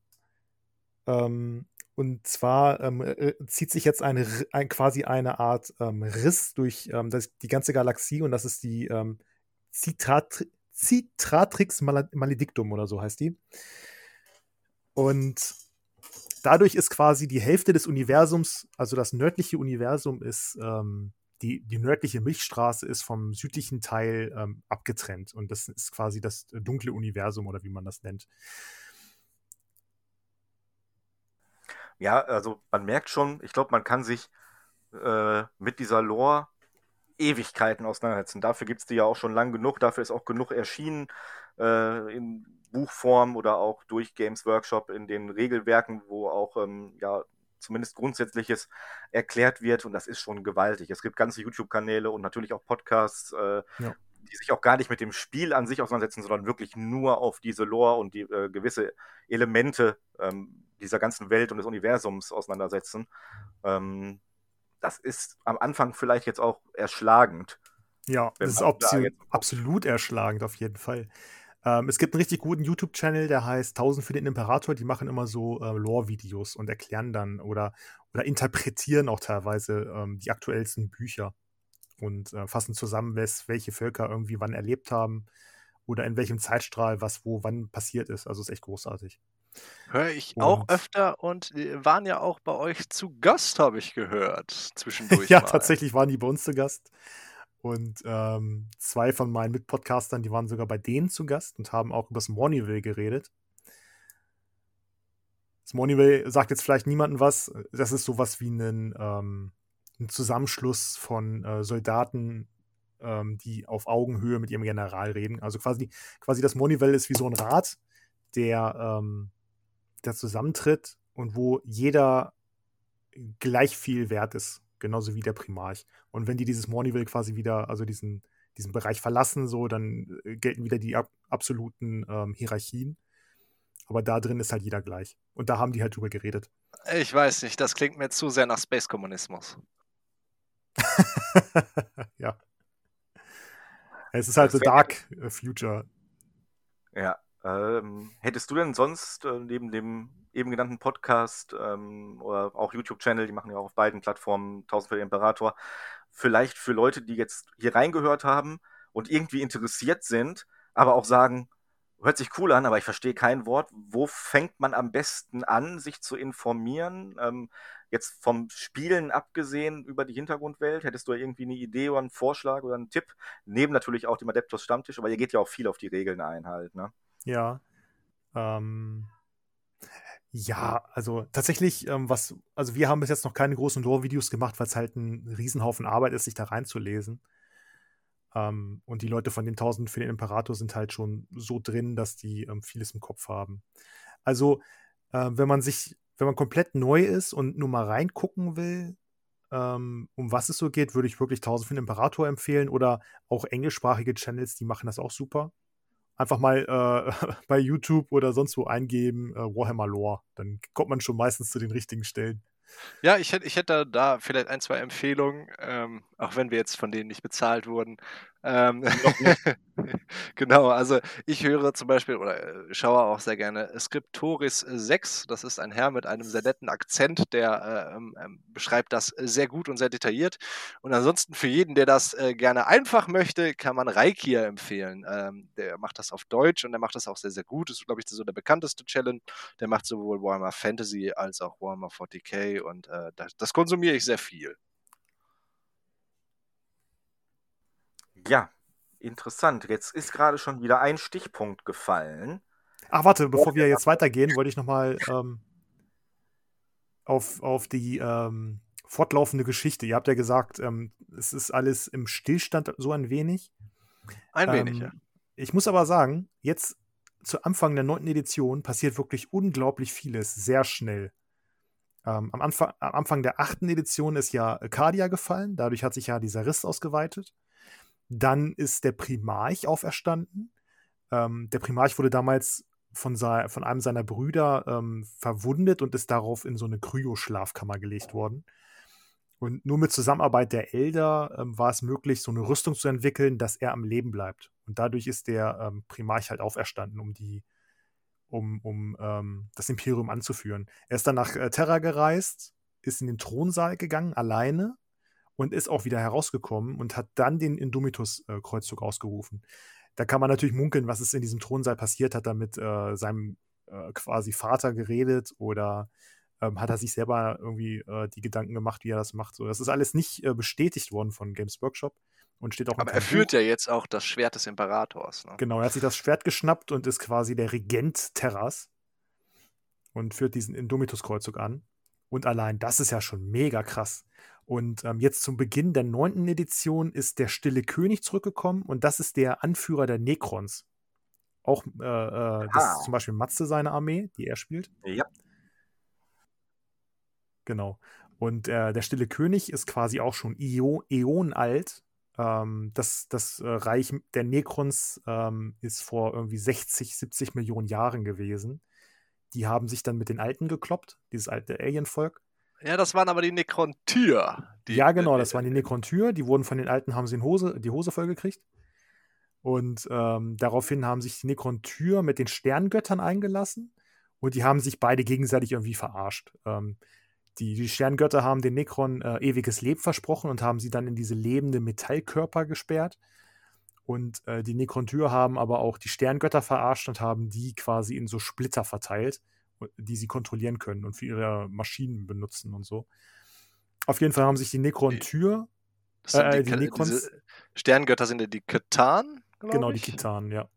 ähm, und zwar ähm, äh, zieht sich jetzt eine, ein, quasi eine Art ähm, Riss durch ähm, das, die ganze Galaxie und das ist die ähm, Citratri Citratrix Maledictum oder so heißt die. Und dadurch ist quasi die Hälfte des Universums, also das nördliche Universum ist, ähm, die, die nördliche Milchstraße ist vom südlichen Teil ähm, abgetrennt. Und das ist quasi das dunkle Universum oder wie man das nennt. Ja, also man merkt schon, ich glaube, man kann sich äh, mit dieser Lore Ewigkeiten auseinandersetzen. Dafür gibt es die ja auch schon lang genug, dafür ist auch genug erschienen äh, in Buchform oder auch durch Games Workshop in den Regelwerken, wo auch ähm, ja zumindest Grundsätzliches erklärt wird und das ist schon gewaltig. Es gibt ganze YouTube-Kanäle und natürlich auch Podcasts, äh, ja. die sich auch gar nicht mit dem Spiel an sich auseinandersetzen, sondern wirklich nur auf diese Lore und die äh, gewisse Elemente ähm, dieser ganzen Welt und des Universums auseinandersetzen. Ähm, das ist am Anfang vielleicht jetzt auch erschlagend. Ja, das ist absolut, absolut erschlagend auf jeden Fall. Ähm, es gibt einen richtig guten YouTube-Channel, der heißt 1000 für den Imperator. Die machen immer so äh, Lore-Videos und erklären dann oder, oder interpretieren auch teilweise ähm, die aktuellsten Bücher und äh, fassen zusammen, welche Völker irgendwie wann erlebt haben oder in welchem Zeitstrahl was wo wann passiert ist. Also ist echt großartig. Höre ich auch öfter und äh, waren ja auch bei euch zu Gast, habe ich gehört, zwischendurch. ja, mal. tatsächlich waren die bei uns zu Gast. Und ähm, zwei von meinen Mitpodcastern, die waren sogar bei denen zu Gast und haben auch über das Morniville geredet. Das Morniville sagt jetzt vielleicht niemandem was. Das ist sowas wie ein, ähm, ein Zusammenschluss von äh, Soldaten, ähm, die auf Augenhöhe mit ihrem General reden. Also quasi, quasi das Morniville ist wie so ein Rat, der, ähm, der zusammentritt und wo jeder gleich viel wert ist genauso wie der Primarch. Und wenn die dieses Morniville quasi wieder, also diesen, diesen Bereich verlassen, so, dann äh, gelten wieder die ab absoluten ähm, Hierarchien. Aber da drin ist halt jeder gleich. Und da haben die halt drüber geredet. Ich weiß nicht, das klingt mir zu sehr nach Space-Kommunismus. ja. Es ist halt so Dark äh, Future. Ja. Ähm, hättest du denn sonst äh, neben dem eben genannten Podcast ähm, oder auch YouTube-Channel, die machen ja auch auf beiden Plattformen 1000 für den Imperator, vielleicht für Leute, die jetzt hier reingehört haben und irgendwie interessiert sind, aber auch sagen, hört sich cool an, aber ich verstehe kein Wort. Wo fängt man am besten an, sich zu informieren? Ähm, jetzt vom Spielen abgesehen über die Hintergrundwelt, hättest du irgendwie eine Idee oder einen Vorschlag oder einen Tipp? Neben natürlich auch dem Adeptus Stammtisch, aber ihr geht ja auch viel auf die Regeln ein halt, ne? Ja. Ähm, ja, also tatsächlich, ähm, was, also wir haben bis jetzt noch keine großen Lore-Videos gemacht, weil es halt ein Riesenhaufen Arbeit ist, sich da reinzulesen. Ähm, und die Leute von den 1000 für den Imperator sind halt schon so drin, dass die ähm, vieles im Kopf haben. Also, äh, wenn man sich, wenn man komplett neu ist und nur mal reingucken will, ähm, um was es so geht, würde ich wirklich 1000 für den Imperator empfehlen oder auch englischsprachige Channels, die machen das auch super einfach mal äh, bei YouTube oder sonst wo eingeben, äh, Warhammer Lore. Dann kommt man schon meistens zu den richtigen Stellen. Ja, ich hätte, ich hätte da vielleicht ein, zwei Empfehlungen, ähm, auch wenn wir jetzt von denen nicht bezahlt wurden. Ähm, genau, also ich höre zum Beispiel oder äh, schaue auch sehr gerne Scriptoris 6. Das ist ein Herr mit einem sehr netten Akzent, der äh, ähm, ähm, beschreibt das sehr gut und sehr detailliert. Und ansonsten für jeden, der das äh, gerne einfach möchte, kann man Reikia empfehlen. Ähm, der macht das auf Deutsch und der macht das auch sehr, sehr gut. Das ist, glaube ich, so der bekannteste Challenge. Der macht sowohl Warhammer Fantasy als auch Warhammer 40k und äh, das, das konsumiere ich sehr viel. Ja, interessant. Jetzt ist gerade schon wieder ein Stichpunkt gefallen. Ach, warte, bevor wir jetzt weitergehen, wollte ich nochmal ähm, auf, auf die ähm, fortlaufende Geschichte. Ihr habt ja gesagt, ähm, es ist alles im Stillstand so ein wenig. Ein wenig, ähm, ja. Ich muss aber sagen, jetzt zu Anfang der neunten Edition passiert wirklich unglaublich vieles, sehr schnell. Ähm, am, Anfang, am Anfang der achten Edition ist ja Arcadia gefallen, dadurch hat sich ja dieser Riss ausgeweitet. Dann ist der Primarch auferstanden. Ähm, der Primarch wurde damals von, von einem seiner Brüder ähm, verwundet und ist darauf in so eine Kryo-Schlafkammer gelegt worden. Und nur mit Zusammenarbeit der Elder ähm, war es möglich, so eine Rüstung zu entwickeln, dass er am Leben bleibt. Und dadurch ist der ähm, Primarch halt auferstanden, um die, um, um ähm, das Imperium anzuführen. Er ist dann nach äh, Terra gereist, ist in den Thronsaal gegangen, alleine, und ist auch wieder herausgekommen und hat dann den Indomitus-Kreuzzug ausgerufen. Da kann man natürlich munkeln, was ist in diesem Thronsaal passiert, hat er mit äh, seinem äh, quasi Vater geredet oder ähm, hat er sich selber irgendwie äh, die Gedanken gemacht, wie er das macht. So, das ist alles nicht äh, bestätigt worden von Games Workshop und steht auch. Aber er führt ja jetzt auch das Schwert des Imperators. Ne? Genau, er hat sich das Schwert geschnappt und ist quasi der Regent Terras und führt diesen Indomitus-Kreuzzug an. Und allein das ist ja schon mega krass. Und ähm, jetzt zum Beginn der neunten Edition ist der Stille König zurückgekommen und das ist der Anführer der Necrons. Auch äh, äh, das ist zum Beispiel Matze seine Armee, die er spielt. Ja. Genau. Und äh, der Stille König ist quasi auch schon Äon alt. Ähm, das, das äh, Reich der Necrons ähm, ist vor irgendwie 60, 70 Millionen Jahren gewesen. Die haben sich dann mit den Alten gekloppt, dieses alte Alien-Volk. Ja, das waren aber die Nekrontyr. ja, genau, das waren die Nekrontyr. Die wurden von den Alten, haben sie in Hose, die Hose vollgekriegt. Und ähm, daraufhin haben sich die Necron-Tür mit den Sterngöttern eingelassen und die haben sich beide gegenseitig irgendwie verarscht. Ähm, die, die Sterngötter haben den Necron äh, ewiges Leben versprochen und haben sie dann in diese lebende Metallkörper gesperrt. Und äh, die Necron-Tür haben aber auch die Sterngötter verarscht und haben die quasi in so Splitter verteilt, die sie kontrollieren können und für ihre Maschinen benutzen und so. Auf jeden Fall haben sich die Necron-Tür. Äh, die, die Necrons, Sterngötter sind ja die Katan, Genau, ich. die Kitanen, ja.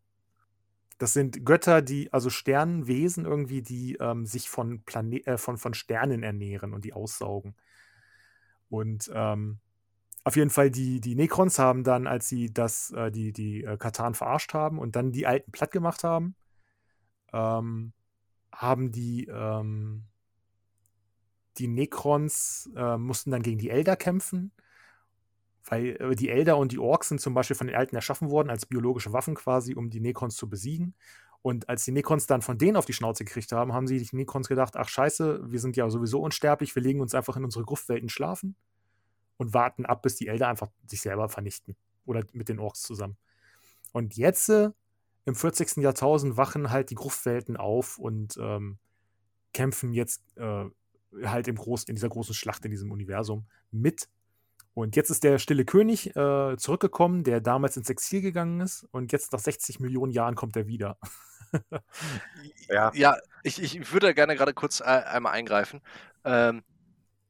Das sind Götter, die, also Sternenwesen irgendwie, die ähm, sich von, Plane äh, von, von Sternen ernähren und die aussaugen. Und ähm, auf jeden Fall, die, die Necrons haben dann, als sie das, äh, die, die äh, Katan verarscht haben und dann die Alten platt gemacht haben, ähm, haben die, ähm, die Necrons äh, mussten dann gegen die Elder kämpfen weil äh, die Elder und die Orks sind zum Beispiel von den Alten erschaffen worden als biologische Waffen quasi, um die Necrons zu besiegen. Und als die Necrons dann von denen auf die Schnauze gekriegt haben, haben sie die Necrons gedacht, ach scheiße, wir sind ja sowieso unsterblich, wir legen uns einfach in unsere Gruftwelten schlafen und warten ab, bis die Elder einfach sich selber vernichten. Oder mit den Orks zusammen. Und jetzt, äh, im 40. Jahrtausend, wachen halt die Gruftwelten auf und ähm, kämpfen jetzt äh, halt im großen, in dieser großen Schlacht in diesem Universum mit und jetzt ist der stille König äh, zurückgekommen, der damals ins Exil gegangen ist. Und jetzt nach 60 Millionen Jahren kommt er wieder. ja. ja, ich, ich würde gerne gerade kurz äh, einmal eingreifen. Ähm,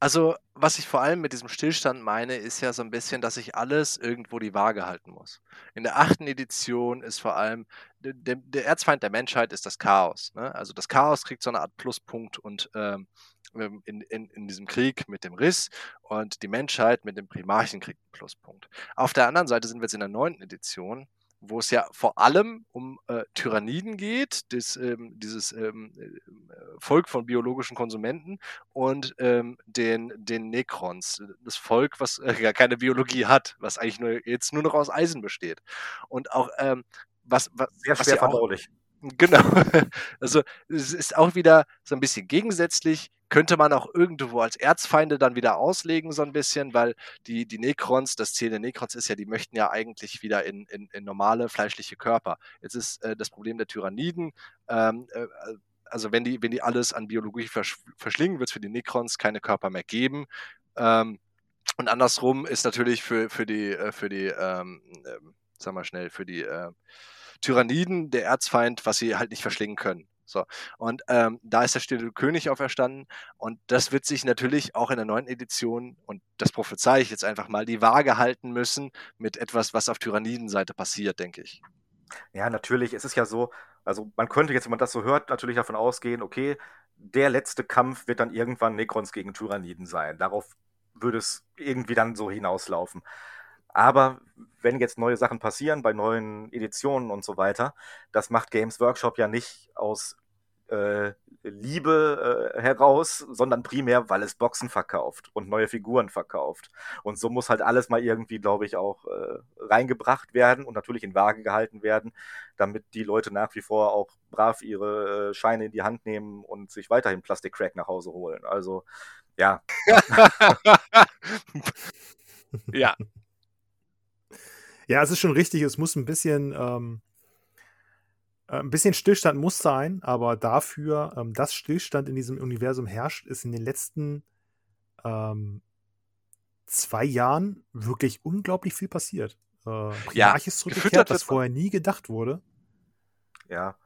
also, was ich vor allem mit diesem Stillstand meine, ist ja so ein bisschen, dass ich alles irgendwo die Waage halten muss. In der achten Edition ist vor allem, der, der Erzfeind der Menschheit ist das Chaos. Ne? Also das Chaos kriegt so eine Art Pluspunkt und ähm, ähm, in, in, in diesem Krieg mit dem Riss und die Menschheit mit dem Primarchen kriegt einen Pluspunkt. Auf der anderen Seite sind wir jetzt in der neunten Edition, wo es ja vor allem um äh, Tyranniden geht, das, ähm, dieses ähm, äh, Volk von biologischen Konsumenten und ähm, den, den Necrons, das Volk, was äh, gar keine Biologie hat, was eigentlich nur, jetzt nur noch aus Eisen besteht. Und auch ähm, was, was sehr schwer verdaulich. Genau. Also es ist auch wieder so ein bisschen gegensätzlich. Könnte man auch irgendwo als Erzfeinde dann wieder auslegen, so ein bisschen, weil die, die Necrons, das Ziel der Necrons ist ja, die möchten ja eigentlich wieder in, in, in normale fleischliche Körper. Jetzt ist äh, das Problem der Tyranniden, ähm, äh, also wenn die, wenn die alles an Biologie versch verschlingen, wird es für die Necrons keine Körper mehr geben. Ähm, und andersrum ist natürlich für, für die, äh, für die, ähm, äh, sag mal schnell, für die äh, Tyranniden, der Erzfeind, was sie halt nicht verschlingen können. So. Und ähm, da ist der stille König auferstanden. Und das wird sich natürlich auch in der neuen Edition, und das prophezei ich jetzt einfach mal, die Waage halten müssen mit etwas, was auf Tyrannidenseite passiert, denke ich. Ja, natürlich. Es ist ja so, also man könnte jetzt, wenn man das so hört, natürlich davon ausgehen, okay, der letzte Kampf wird dann irgendwann Necrons gegen Tyranniden sein. Darauf würde es irgendwie dann so hinauslaufen. Aber wenn jetzt neue Sachen passieren bei neuen Editionen und so weiter, das macht Games Workshop ja nicht aus äh, Liebe äh, heraus, sondern primär, weil es Boxen verkauft und neue Figuren verkauft. Und so muss halt alles mal irgendwie, glaube ich, auch äh, reingebracht werden und natürlich in Waage gehalten werden, damit die Leute nach wie vor auch brav ihre äh, Scheine in die Hand nehmen und sich weiterhin Plastik-Crack nach Hause holen. Also, ja. ja. Ja, es ist schon richtig, es muss ein bisschen, ähm, äh, ein bisschen Stillstand muss sein, aber dafür, ähm, dass Stillstand in diesem Universum herrscht, ist in den letzten ähm, zwei Jahren wirklich unglaublich viel passiert. Äh, ja, ist zurückgekehrt, was vorher nie gedacht wurde. Ja,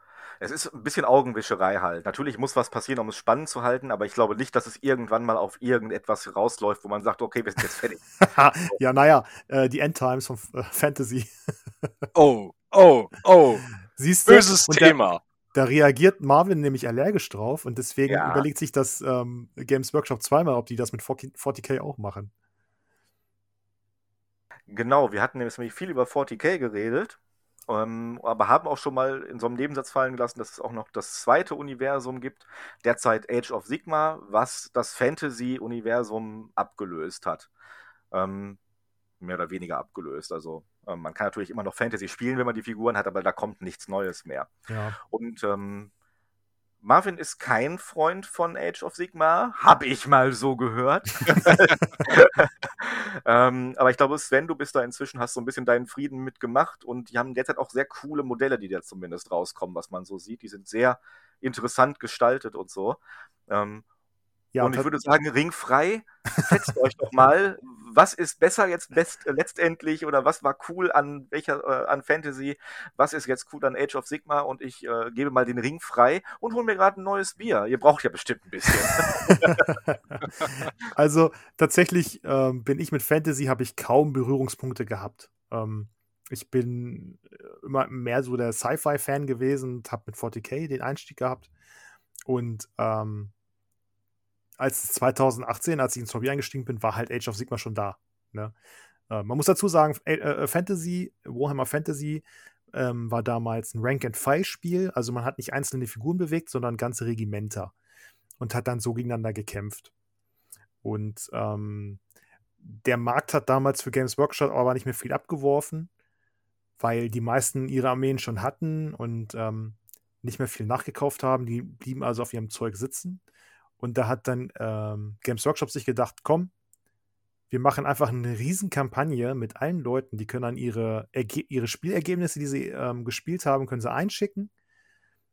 es ist ein bisschen Augenwischerei halt. Natürlich muss was passieren, um es spannend zu halten, aber ich glaube nicht, dass es irgendwann mal auf irgendetwas rausläuft, wo man sagt, okay, wir sind jetzt fertig. ja, naja, äh, die Endtimes von äh, Fantasy. oh, oh, oh. Siehst du? Böses Thema. Da, da, reagiert Marvin nämlich allergisch drauf und deswegen ja. überlegt sich das ähm, Games Workshop zweimal, ob die das mit 40k auch machen. Genau, wir hatten nämlich viel über 40k geredet ähm, aber haben auch schon mal in so einem Nebensatz fallen gelassen, dass es auch noch das zweite Universum gibt, derzeit Age of Sigma, was das Fantasy-Universum abgelöst hat. Ähm, mehr oder weniger abgelöst. Also ähm, man kann natürlich immer noch Fantasy spielen, wenn man die Figuren hat, aber da kommt nichts Neues mehr. Ja. Und ähm, Marvin ist kein Freund von Age of Sigma, habe ich mal so gehört. Ähm, aber ich glaube, Sven, du bist da inzwischen, hast so ein bisschen deinen Frieden mitgemacht und die haben derzeit auch sehr coole Modelle, die da zumindest rauskommen, was man so sieht. Die sind sehr interessant gestaltet und so. Ähm, ja, und ich würde sagen, ringfrei, fetzt euch doch mal. Was ist besser jetzt best, äh, letztendlich oder was war cool an welcher äh, an Fantasy? Was ist jetzt cool an Age of Sigma? Und ich äh, gebe mal den Ring frei und hole mir gerade ein neues Bier. Ihr braucht ja bestimmt ein bisschen. also tatsächlich ähm, bin ich mit Fantasy habe ich kaum Berührungspunkte gehabt. Ähm, ich bin äh, immer mehr so der Sci-Fi-Fan gewesen und habe mit 40k den Einstieg gehabt. Und ähm, als 2018, als ich ins Hobby eingestiegen bin, war halt Age of Sigma schon da. Ne? Äh, man muss dazu sagen, äh, äh, Fantasy, Warhammer Fantasy ähm, war damals ein Rank-and-File-Spiel. Also man hat nicht einzelne Figuren bewegt, sondern ganze Regimenter. Und hat dann so gegeneinander gekämpft. Und ähm, der Markt hat damals für Games Workshop aber nicht mehr viel abgeworfen, weil die meisten ihre Armeen schon hatten und ähm, nicht mehr viel nachgekauft haben. Die blieben also auf ihrem Zeug sitzen. Und da hat dann ähm, Games Workshop sich gedacht, komm, wir machen einfach eine Riesenkampagne mit allen Leuten, die können dann ihre, Erge ihre Spielergebnisse, die sie ähm, gespielt haben, können sie einschicken.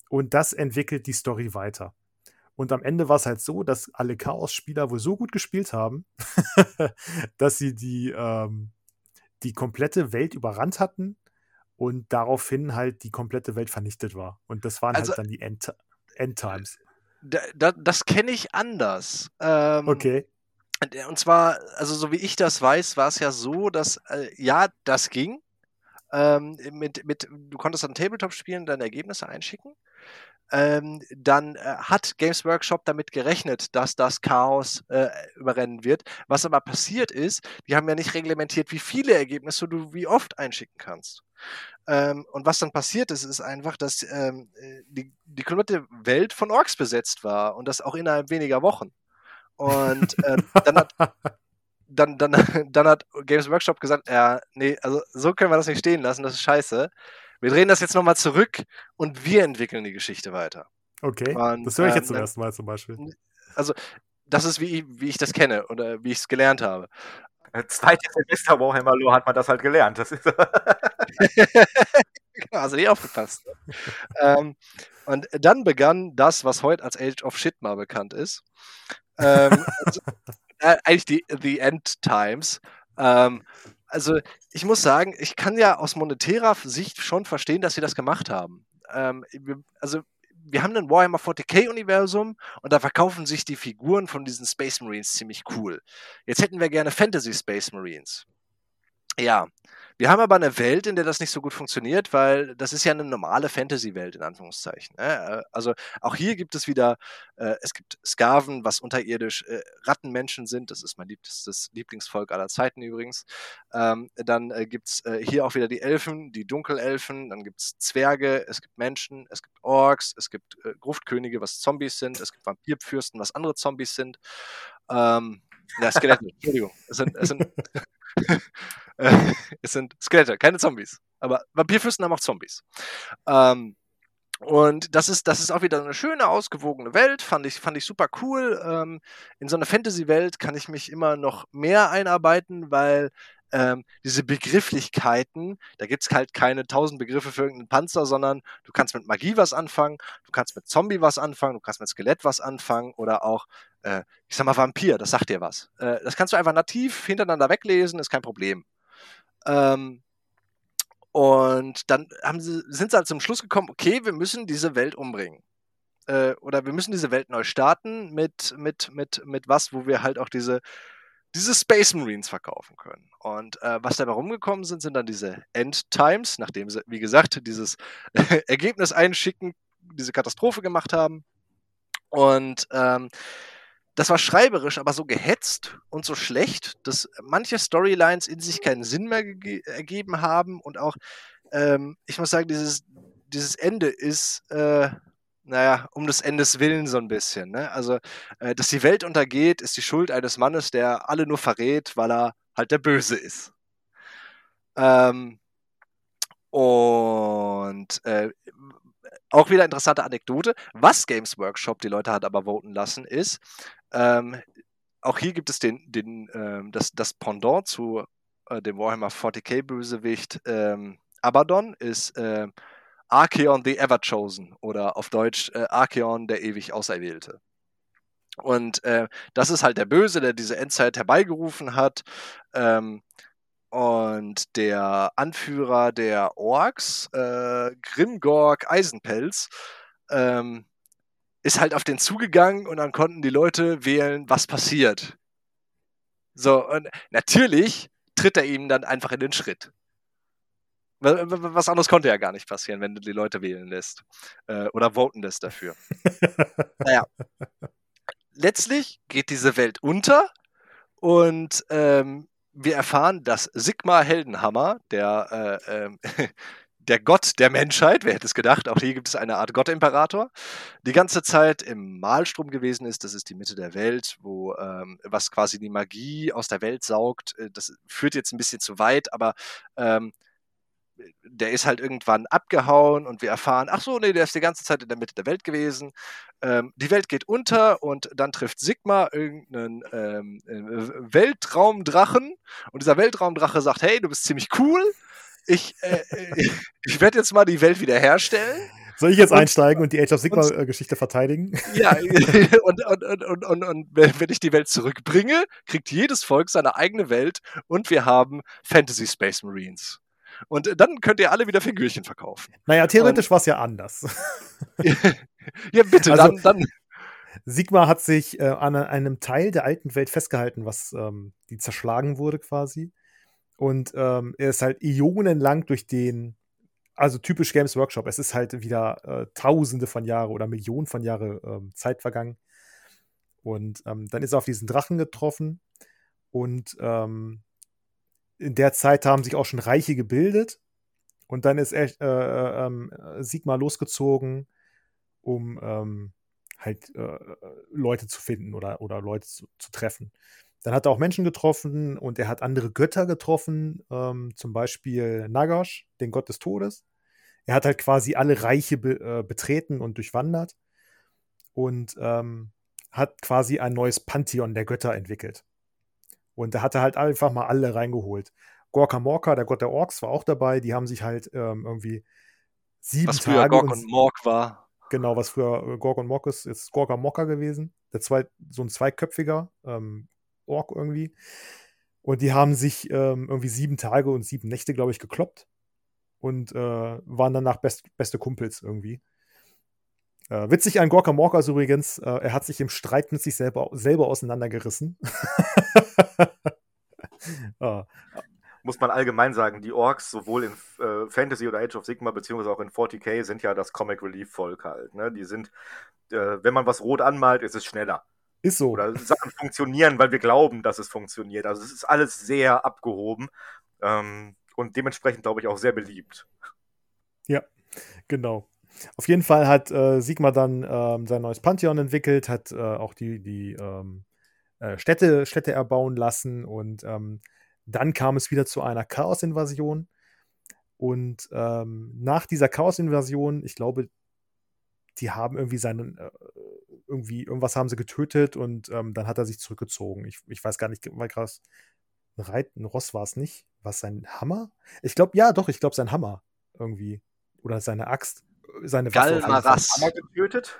Und das entwickelt die Story weiter. Und am Ende war es halt so, dass alle Chaos-Spieler wohl so gut gespielt haben, dass sie die, ähm, die komplette Welt überrannt hatten und daraufhin halt die komplette Welt vernichtet war. Und das waren halt also, halt dann die End Endtimes da, das kenne ich anders. Ähm, okay. Und zwar, also so wie ich das weiß, war es ja so, dass äh, ja, das ging. Ähm, mit, mit, du konntest dann Tabletop spielen, deine Ergebnisse einschicken. Ähm, dann äh, hat Games Workshop damit gerechnet, dass das Chaos äh, überrennen wird. Was aber passiert ist, die haben ja nicht reglementiert, wie viele Ergebnisse du wie oft einschicken kannst. Ähm, und was dann passiert ist, ist einfach, dass ähm, äh, die, die komplette Welt von Orks besetzt war und das auch innerhalb weniger Wochen. Und ähm, dann hat dann, dann, dann hat Games Workshop gesagt, ja, nee, also so können wir das nicht stehen lassen, das ist scheiße. Wir drehen das jetzt nochmal zurück und wir entwickeln die Geschichte weiter. Okay, und, das höre ich jetzt ähm, zum ersten Mal zum Beispiel. Also, das ist, wie, wie ich das kenne oder wie ich es gelernt habe. Zweites Semester Warhammer Lore hat man das halt gelernt. Das ist genau, also nicht aufgepasst. ähm, und dann begann das, was heute als Age of Shit mal bekannt ist. Ähm, also, äh, eigentlich die The End Times. Ähm, also ich muss sagen, ich kann ja aus monetärer Sicht schon verstehen, dass sie das gemacht haben. Ähm, also wir haben ein Warhammer 40k-Universum und da verkaufen sich die Figuren von diesen Space Marines ziemlich cool. Jetzt hätten wir gerne Fantasy Space Marines. Ja, wir haben aber eine Welt, in der das nicht so gut funktioniert, weil das ist ja eine normale Fantasy-Welt, in Anführungszeichen. Ne? Also auch hier gibt es wieder, äh, es gibt Skaven, was unterirdisch äh, Rattenmenschen sind. Das ist mein liebstes Lieblingsvolk aller Zeiten übrigens. Ähm, dann äh, gibt es äh, hier auch wieder die Elfen, die Dunkelelfen. Dann gibt es Zwerge, es gibt Menschen, es gibt Orks, es gibt äh, Gruftkönige, was Zombies sind. Es gibt Vampirfürsten, was andere Zombies sind. Ähm, ja, Skelette, Entschuldigung. Es sind, es sind es sind Skelette, keine Zombies. Aber Vampirfürsten haben auch Zombies. Ähm, und das ist, das ist auch wieder eine schöne, ausgewogene Welt, fand ich, fand ich super cool. Ähm, in so eine Fantasy-Welt kann ich mich immer noch mehr einarbeiten, weil ähm, diese Begrifflichkeiten, da gibt es halt keine tausend Begriffe für irgendeinen Panzer, sondern du kannst mit Magie was anfangen, du kannst mit Zombie was anfangen, du kannst mit Skelett was anfangen oder auch, äh, ich sag mal, Vampir, das sagt dir was. Äh, das kannst du einfach nativ hintereinander weglesen, ist kein Problem. Ähm, und dann sie, sind sie halt zum Schluss gekommen, okay, wir müssen diese Welt umbringen. Äh, oder wir müssen diese Welt neu starten mit, mit, mit, mit was, wo wir halt auch diese, diese Space Marines verkaufen können. Und äh, was dabei rumgekommen sind, sind dann diese End Times, nachdem sie, wie gesagt, dieses Ergebnis einschicken, diese Katastrophe gemacht haben. Und ähm, das war schreiberisch, aber so gehetzt und so schlecht, dass manche Storylines in sich keinen Sinn mehr ergeben haben und auch, ähm, ich muss sagen, dieses, dieses Ende ist, äh, naja, um des Endes willen so ein bisschen. Ne? Also, äh, dass die Welt untergeht, ist die Schuld eines Mannes, der alle nur verrät, weil er halt der Böse ist. Ähm, und äh, auch wieder interessante Anekdote. Was Games Workshop die Leute hat aber voten lassen, ist, ähm, auch hier gibt es den, den, ähm, das, das Pendant zu äh, dem Warhammer 40k-Bösewicht ähm, Abaddon ist äh, Archeon the Everchosen oder auf Deutsch äh, Archeon der ewig Auserwählte. Und äh, das ist halt der Böse, der diese Endzeit herbeigerufen hat. Ähm, und der Anführer der Orks, äh, Grimgorg Eisenpelz, ähm, ist halt auf den zugegangen und dann konnten die Leute wählen, was passiert. So, und natürlich tritt er ihm dann einfach in den Schritt. Was anderes konnte ja gar nicht passieren, wenn du die Leute wählen lässt. Äh, oder voten lässt dafür. naja. Letztlich geht diese Welt unter und ähm, wir erfahren, dass Sigmar Heldenhammer, der, äh, äh, der Gott der Menschheit, wer hätte es gedacht, auch hier gibt es eine Art Gottimperator, die ganze Zeit im Malstrom gewesen ist. Das ist die Mitte der Welt, wo ähm, was quasi die Magie aus der Welt saugt. Äh, das führt jetzt ein bisschen zu weit, aber ähm, der ist halt irgendwann abgehauen und wir erfahren, ach so, nee, der ist die ganze Zeit in der Mitte der Welt gewesen. Ähm, die Welt geht unter und dann trifft Sigma irgendeinen ähm, äh, Weltraumdrachen und dieser Weltraumdrache sagt, hey, du bist ziemlich cool, ich, äh, äh ich werde jetzt mal die Welt wiederherstellen. Soll ich jetzt und, einsteigen und die Age of Sigma-Geschichte verteidigen? Ja, und, und, und, und, und, wenn ich die Welt zurückbringe, kriegt jedes Volk seine eigene Welt und wir haben Fantasy Space Marines. Und dann könnt ihr alle wieder Figürchen verkaufen. Naja, theoretisch war es ja anders. ja, bitte, also, dann, dann. Sigma hat sich äh, an einem Teil der alten Welt festgehalten, was ähm, die zerschlagen wurde quasi. Und ähm, er ist halt ionenlang durch den, also typisch Games Workshop, es ist halt wieder äh, tausende von Jahren oder Millionen von Jahren ähm, Zeit vergangen. Und ähm, dann ist er auf diesen Drachen getroffen und ähm, in der Zeit haben sich auch schon Reiche gebildet. Und dann ist er, äh, äh, Sigma losgezogen, um ähm, halt äh, Leute zu finden oder, oder Leute zu, zu, treffen. Dann hat er auch Menschen getroffen und er hat andere Götter getroffen, ähm, zum Beispiel Nagash, den Gott des Todes. Er hat halt quasi alle Reiche be äh, betreten und durchwandert und ähm, hat quasi ein neues Pantheon der Götter entwickelt. Und da hat er halt einfach mal alle reingeholt. Gorka Morka, der Gott der Orks, war auch dabei. Die haben sich halt ähm, irgendwie sieben was Tage. Was früher Gork und Mork war. Genau, was früher äh, Gork und Mork ist, ist Gorka Morka gewesen. Der zwei, so ein zweiköpfiger ähm, Ork irgendwie. Und die haben sich ähm, irgendwie sieben Tage und sieben Nächte, glaube ich, gekloppt. Und äh, waren danach best, beste Kumpels irgendwie. Äh, witzig an Gorka Morkas übrigens, äh, er hat sich im Streit mit sich selber, selber auseinandergerissen. ah. Muss man allgemein sagen, die Orks sowohl in äh, Fantasy oder Age of Sigma beziehungsweise auch in 40k sind ja das Comic Relief Volk halt. Ne? Die sind, äh, wenn man was rot anmalt, ist es schneller. Ist so. Oder Sachen funktionieren, weil wir glauben, dass es funktioniert. Also es ist alles sehr abgehoben ähm, und dementsprechend, glaube ich, auch sehr beliebt. Ja, genau. Auf jeden Fall hat äh, Sigma dann ähm, sein neues Pantheon entwickelt, hat äh, auch die, die ähm, äh, Städte, Städte erbauen lassen und ähm, dann kam es wieder zu einer Chaos-Invasion. Und ähm, nach dieser Chaos-Invasion, ich glaube, die haben irgendwie seinen, äh, irgendwie, irgendwas haben sie getötet und ähm, dann hat er sich zurückgezogen. Ich, ich weiß gar nicht, weil krass. Ein Reit, ein Ross war es nicht. War es sein Hammer? Ich glaube, ja, doch, ich glaube, sein Hammer irgendwie. Oder seine Axt seine Galmaras. Waffe getötet.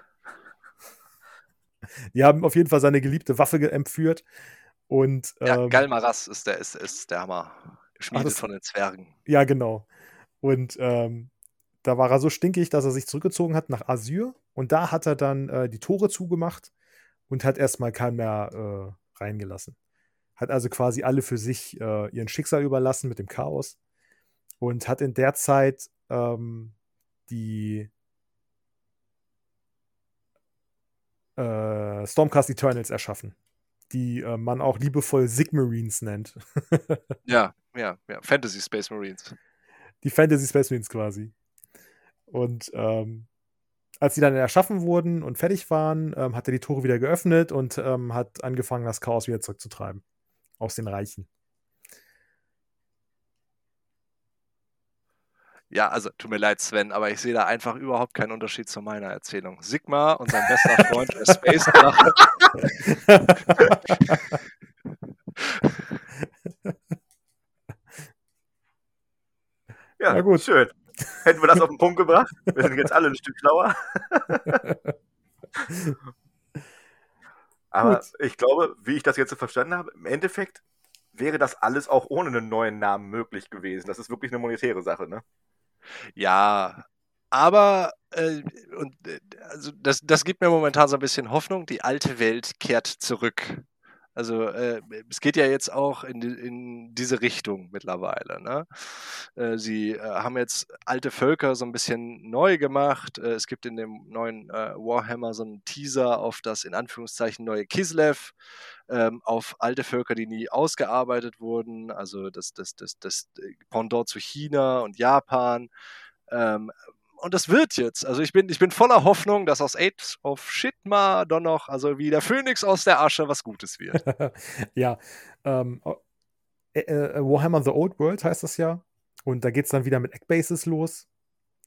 Die haben auf jeden Fall seine geliebte Waffe entführt. Und, ähm, ja, Galmaras ist der, ist, ist der Hammer. Geschmiedet das, von den Zwergen. Ja, genau. Und ähm, da war er so stinkig, dass er sich zurückgezogen hat nach Asyr. Und da hat er dann äh, die Tore zugemacht und hat erstmal keinen mehr äh, reingelassen. Hat also quasi alle für sich äh, ihren Schicksal überlassen mit dem Chaos. Und hat in der Zeit ähm, die äh, Stormcast Eternals erschaffen, die äh, man auch liebevoll Sigmarines nennt. ja, ja, ja, Fantasy Space Marines. Die Fantasy Space Marines quasi. Und ähm, als sie dann erschaffen wurden und fertig waren, ähm, hat er die Tore wieder geöffnet und ähm, hat angefangen, das Chaos wieder zurückzutreiben. Aus den Reichen. Ja, also tut mir leid, Sven, aber ich sehe da einfach überhaupt keinen Unterschied zu meiner Erzählung. Sigma und sein bester Freund der Space Drache. ja, gut. Schön. Hätten wir das auf den Punkt gebracht? Wir sind jetzt alle ein Stück schlauer. Aber gut. ich glaube, wie ich das jetzt verstanden habe, im Endeffekt wäre das alles auch ohne einen neuen Namen möglich gewesen. Das ist wirklich eine monetäre Sache, ne? Ja, aber äh, und, äh, also das, das gibt mir momentan so ein bisschen Hoffnung. Die alte Welt kehrt zurück. Also äh, es geht ja jetzt auch in, in diese Richtung mittlerweile. Ne? Äh, sie äh, haben jetzt alte Völker so ein bisschen neu gemacht. Äh, es gibt in dem neuen äh, Warhammer so einen Teaser auf das in Anführungszeichen neue Kislev, ähm, auf alte Völker, die nie ausgearbeitet wurden. Also das, das, das, das Pendant zu China und Japan. Ähm, und das wird jetzt. Also ich bin, ich bin voller Hoffnung, dass aus Age of Shitma dann noch, also wie der Phönix aus der Asche, was Gutes wird. ja. Ähm, äh, äh, Warhammer The Old World heißt das ja. Und da geht es dann wieder mit Eckbases los.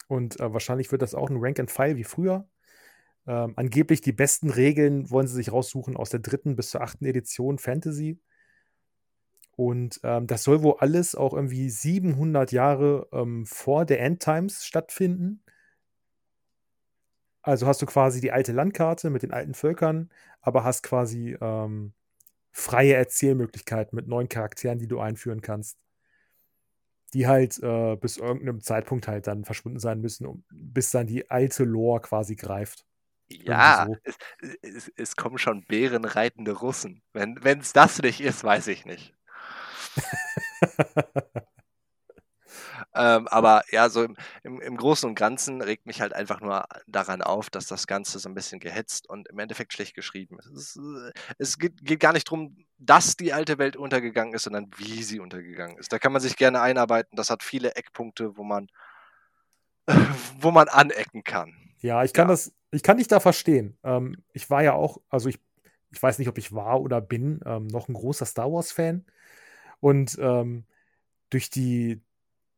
Und äh, wahrscheinlich wird das auch ein Rank and File wie früher. Ähm, angeblich die besten Regeln wollen sie sich raussuchen aus der dritten bis zur achten Edition Fantasy. Und ähm, das soll wohl alles auch irgendwie 700 Jahre ähm, vor der Endtimes stattfinden. Also hast du quasi die alte Landkarte mit den alten Völkern, aber hast quasi ähm, freie Erzählmöglichkeiten mit neuen Charakteren, die du einführen kannst. Die halt äh, bis irgendeinem Zeitpunkt halt dann verschwunden sein müssen, um, bis dann die alte Lore quasi greift. Ja, so. es, es, es, kommen schon bärenreitende Russen. Wenn es das nicht ist, weiß ich nicht. ähm, aber ja, so im, im, im, Großen und Ganzen regt mich halt einfach nur daran auf, dass das Ganze so ein bisschen gehetzt und im Endeffekt schlecht geschrieben ist. Es, ist, es geht, geht, gar nicht darum, dass die alte Welt untergegangen ist, sondern wie sie untergegangen ist. Da kann man sich gerne einarbeiten. Das hat viele Eckpunkte, wo man, wo man anecken kann. Ja, ich kann ja. das, ich kann dich da verstehen. Ähm, ich war ja auch, also ich, ich weiß nicht, ob ich war oder bin, ähm, noch ein großer Star Wars-Fan. Und ähm, durch die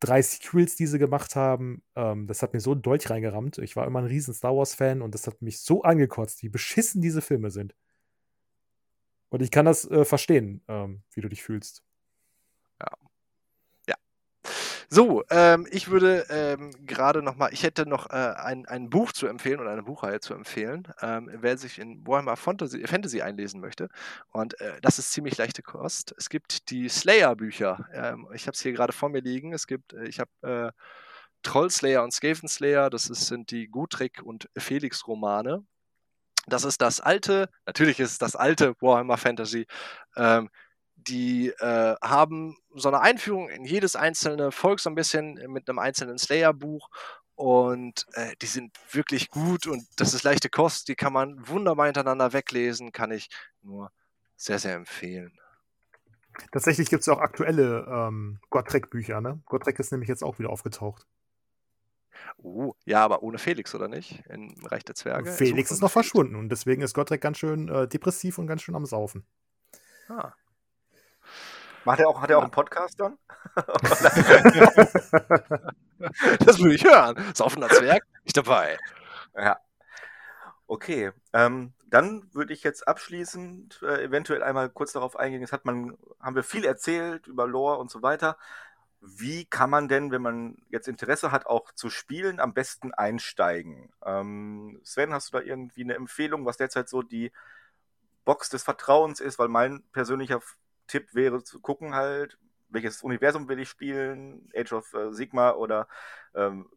drei Sequels, die sie gemacht haben, ähm, das hat mir so Dolch reingerammt. Ich war immer ein riesen Star Wars-Fan und das hat mich so angekotzt, wie beschissen diese Filme sind. Und ich kann das äh, verstehen, ähm, wie du dich fühlst. So, ähm, ich würde ähm, gerade noch mal, ich hätte noch äh, ein, ein Buch zu empfehlen oder eine Buchreihe zu empfehlen, ähm, wer sich in Warhammer Fantasy, Fantasy einlesen möchte. Und äh, das ist ziemlich leichte Kost. Es gibt die Slayer-Bücher. Ähm, ich habe es hier gerade vor mir liegen. Es gibt, äh, ich habe äh, Trollslayer und Skavenslayer. Das ist, sind die Gutrick und Felix-Romane. Das ist das alte, natürlich ist es das alte Warhammer Fantasy. Ähm, die äh, haben so eine Einführung in jedes einzelne Volk so ein bisschen mit einem einzelnen Slayer-Buch und äh, die sind wirklich gut und das ist leichte Kost, die kann man wunderbar hintereinander weglesen, kann ich nur sehr, sehr empfehlen. Tatsächlich gibt es auch aktuelle ähm, Gottrek-Bücher, ne? Gottrek ist nämlich jetzt auch wieder aufgetaucht. Uh, ja, aber ohne Felix, oder nicht? Im Reich der Zwerge. Felix ist noch Felix. verschwunden und deswegen ist Gottrek ganz schön äh, depressiv und ganz schön am Saufen. Ah, Macht er auch, hat er auch einen Podcast dann? das würde ich hören. Saufender Zwerg, ich dabei. Ja. Okay, ähm, dann würde ich jetzt abschließend äh, eventuell einmal kurz darauf eingehen. Jetzt hat man, haben wir viel erzählt über Lore und so weiter. Wie kann man denn, wenn man jetzt Interesse hat, auch zu spielen, am besten einsteigen? Ähm, Sven, hast du da irgendwie eine Empfehlung, was derzeit so die Box des Vertrauens ist? Weil mein persönlicher Tipp wäre zu gucken halt, welches Universum will ich spielen, Age of äh, Sigma oder ähm,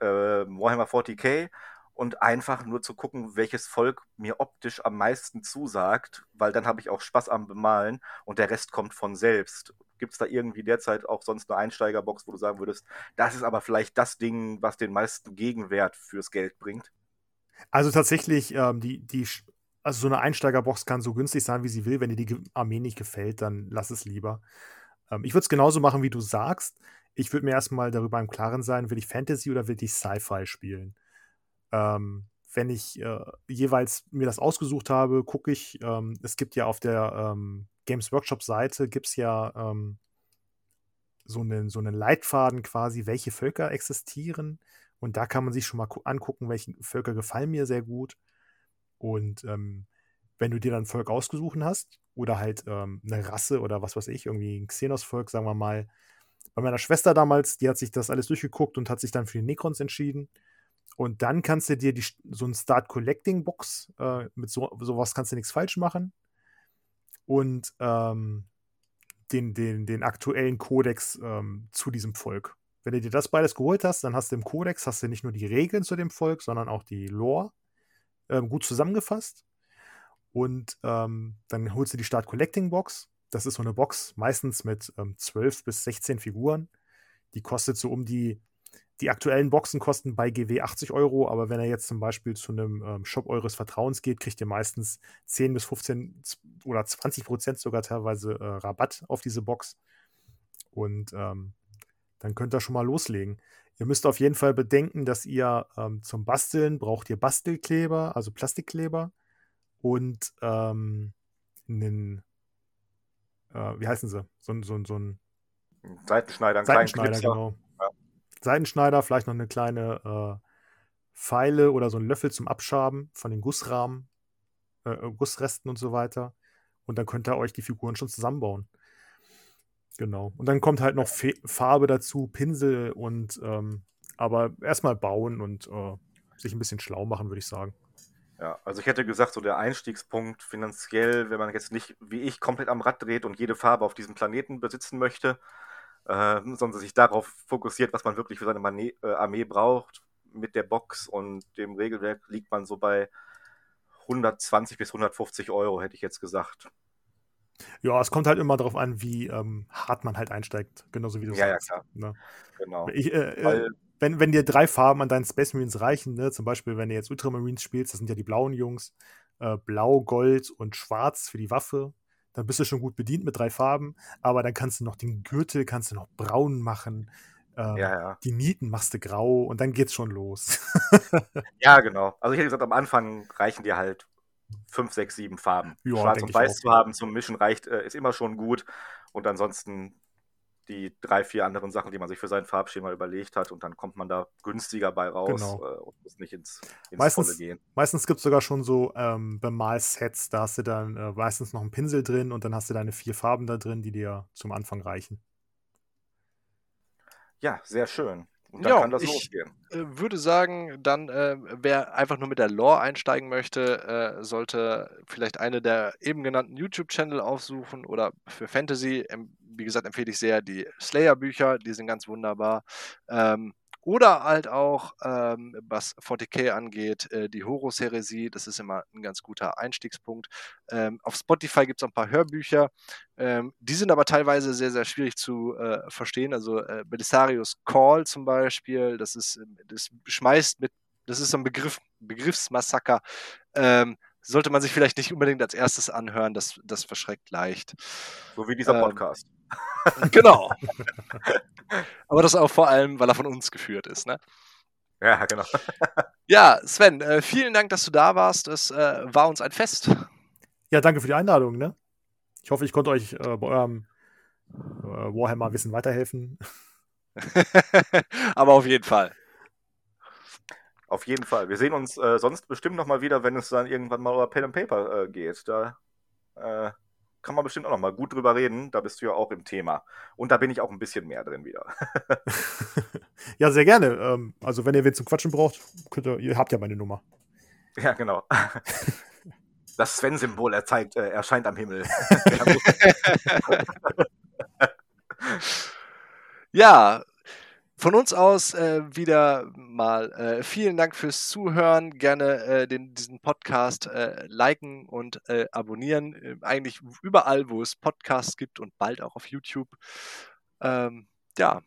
äh, Warhammer 40k und einfach nur zu gucken, welches Volk mir optisch am meisten zusagt, weil dann habe ich auch Spaß am Bemalen und der Rest kommt von selbst. Gibt es da irgendwie derzeit auch sonst eine Einsteigerbox, wo du sagen würdest, das ist aber vielleicht das Ding, was den meisten Gegenwert fürs Geld bringt? Also tatsächlich, ähm, die, die also so eine Einsteigerbox kann so günstig sein, wie sie will. Wenn dir die Armee nicht gefällt, dann lass es lieber. Ähm, ich würde es genauso machen, wie du sagst. Ich würde mir erstmal darüber im Klaren sein, will ich Fantasy oder will ich Sci-Fi spielen. Ähm, wenn ich äh, jeweils mir das ausgesucht habe, gucke ich, ähm, es gibt ja auf der ähm, Games Workshop Seite, gibt es ja ähm, so einen, so einen Leitfaden quasi, welche Völker existieren. Und da kann man sich schon mal angucken, welche Völker gefallen mir sehr gut. Und ähm, wenn du dir dann ein Volk ausgesucht hast oder halt ähm, eine Rasse oder was weiß ich, irgendwie ein Xenos-Volk, sagen wir mal. Bei meiner Schwester damals, die hat sich das alles durchgeguckt und hat sich dann für die Necrons entschieden. Und dann kannst du dir die, so ein Start Collecting Box, äh, mit so, sowas kannst du nichts falsch machen. Und ähm, den, den, den aktuellen Kodex ähm, zu diesem Volk. Wenn du dir das beides geholt hast, dann hast du im Kodex hast du nicht nur die Regeln zu dem Volk, sondern auch die Lore ähm, gut zusammengefasst. Und ähm, dann holst du die Start Collecting Box. Das ist so eine Box, meistens mit ähm, 12 bis 16 Figuren. Die kostet so um die die aktuellen Boxen kosten bei GW 80 Euro, aber wenn er jetzt zum Beispiel zu einem ähm, Shop eures Vertrauens geht, kriegt ihr meistens 10 bis 15 oder 20 Prozent sogar teilweise äh, Rabatt auf diese Box. Und ähm, dann könnt ihr schon mal loslegen. Ihr müsst auf jeden Fall bedenken, dass ihr ähm, zum Basteln braucht ihr Bastelkleber, also Plastikkleber und ähm, einen, äh, wie heißen sie? So, so, so ein Seitenschneider, einen Seitenschneider, genau. Seitenschneider, vielleicht noch eine kleine äh, Pfeile oder so ein Löffel zum Abschaben von den Gussrahmen, äh, äh, Gussresten und so weiter. Und dann könnt ihr euch die Figuren schon zusammenbauen. Genau. Und dann kommt halt noch Fe Farbe dazu, Pinsel und ähm, aber erstmal bauen und äh, sich ein bisschen schlau machen, würde ich sagen. Ja, also ich hätte gesagt, so der Einstiegspunkt finanziell, wenn man jetzt nicht wie ich komplett am Rad dreht und jede Farbe auf diesem Planeten besitzen möchte, äh, sondern sich darauf fokussiert, was man wirklich für seine Mane äh, Armee braucht. Mit der Box und dem Regelwerk liegt man so bei 120 bis 150 Euro, hätte ich jetzt gesagt. Ja, es kommt halt immer darauf an, wie ähm, hart man halt einsteigt, genauso wie du ja, sagst. Ja, klar. Ne? Genau. Ich, äh, äh Weil, wenn, wenn dir drei Farben an deinen Space Marines reichen, ne? zum Beispiel, wenn du jetzt Ultramarines spielst, das sind ja die blauen Jungs, äh, blau, gold und schwarz für die Waffe, dann bist du schon gut bedient mit drei Farben, aber dann kannst du noch den Gürtel, kannst du noch braun machen, ähm, ja, ja. die Nieten machst du grau und dann geht's schon los. ja, genau. Also ich hätte gesagt, am Anfang reichen dir halt fünf, sechs, sieben Farben. Ja, Schwarz und Weiß zu haben zum Mischen reicht, äh, ist immer schon gut. Und ansonsten die drei, vier anderen Sachen, die man sich für sein Farbschema überlegt hat und dann kommt man da günstiger bei raus genau. äh, und muss nicht ins, ins meistens, Volle gehen. Meistens gibt es sogar schon so ähm, Bemalsets, da hast du dann äh, meistens noch einen Pinsel drin und dann hast du deine vier Farben da drin, die dir zum Anfang reichen. Ja, sehr schön. Und dann ja, kann das ich losgehen. Äh, würde sagen, dann, äh, wer einfach nur mit der Lore einsteigen möchte, äh, sollte vielleicht eine der eben genannten YouTube-Channel aufsuchen oder für Fantasy, ähm, wie gesagt, empfehle ich sehr die Slayer-Bücher, die sind ganz wunderbar. Ähm, oder halt auch, ähm, was 40k angeht, äh, die Horus-Heresie, das ist immer ein ganz guter Einstiegspunkt. Ähm, auf Spotify gibt es ein paar Hörbücher, ähm, die sind aber teilweise sehr, sehr schwierig zu äh, verstehen. Also äh, Belisarius Call zum Beispiel, das ist, das schmeißt mit, das ist so ein Begriff, Begriffsmassaker. Ähm, sollte man sich vielleicht nicht unbedingt als erstes anhören, das, das verschreckt leicht. So wie dieser ähm, Podcast. Genau. Aber das auch vor allem, weil er von uns geführt ist, ne? Ja, genau. ja, Sven, äh, vielen Dank, dass du da warst. Es äh, war uns ein Fest. Ja, danke für die Einladung, ne? Ich hoffe, ich konnte euch äh, bei eurem äh, Warhammer-Wissen weiterhelfen. Aber auf jeden Fall. Auf jeden Fall. Wir sehen uns äh, sonst bestimmt noch mal wieder, wenn es dann irgendwann mal über Pen and Paper äh, geht. Da äh, kann man bestimmt auch noch mal gut drüber reden. Da bist du ja auch im Thema. Und da bin ich auch ein bisschen mehr drin wieder. ja, sehr gerne. Ähm, also, wenn ihr wen zum Quatschen braucht, könnt ihr, ihr habt ja meine Nummer. Ja, genau. Das Sven-Symbol erzeigt, äh, erscheint am Himmel. ja, von uns aus äh, wieder mal äh, vielen Dank fürs Zuhören. Gerne äh, den, diesen Podcast äh, liken und äh, abonnieren. Äh, eigentlich überall, wo es Podcasts gibt und bald auch auf YouTube. Ähm, ja.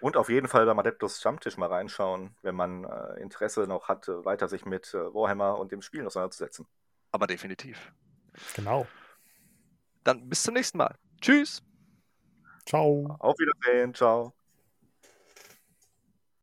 Und auf jeden Fall beim Adeptus Stammtisch mal reinschauen, wenn man Interesse noch hat, weiter sich mit Warhammer und dem Spiel auseinanderzusetzen. Aber definitiv. Genau. Dann bis zum nächsten Mal. Tschüss. Ciao. Auf Wiedersehen. Ciao.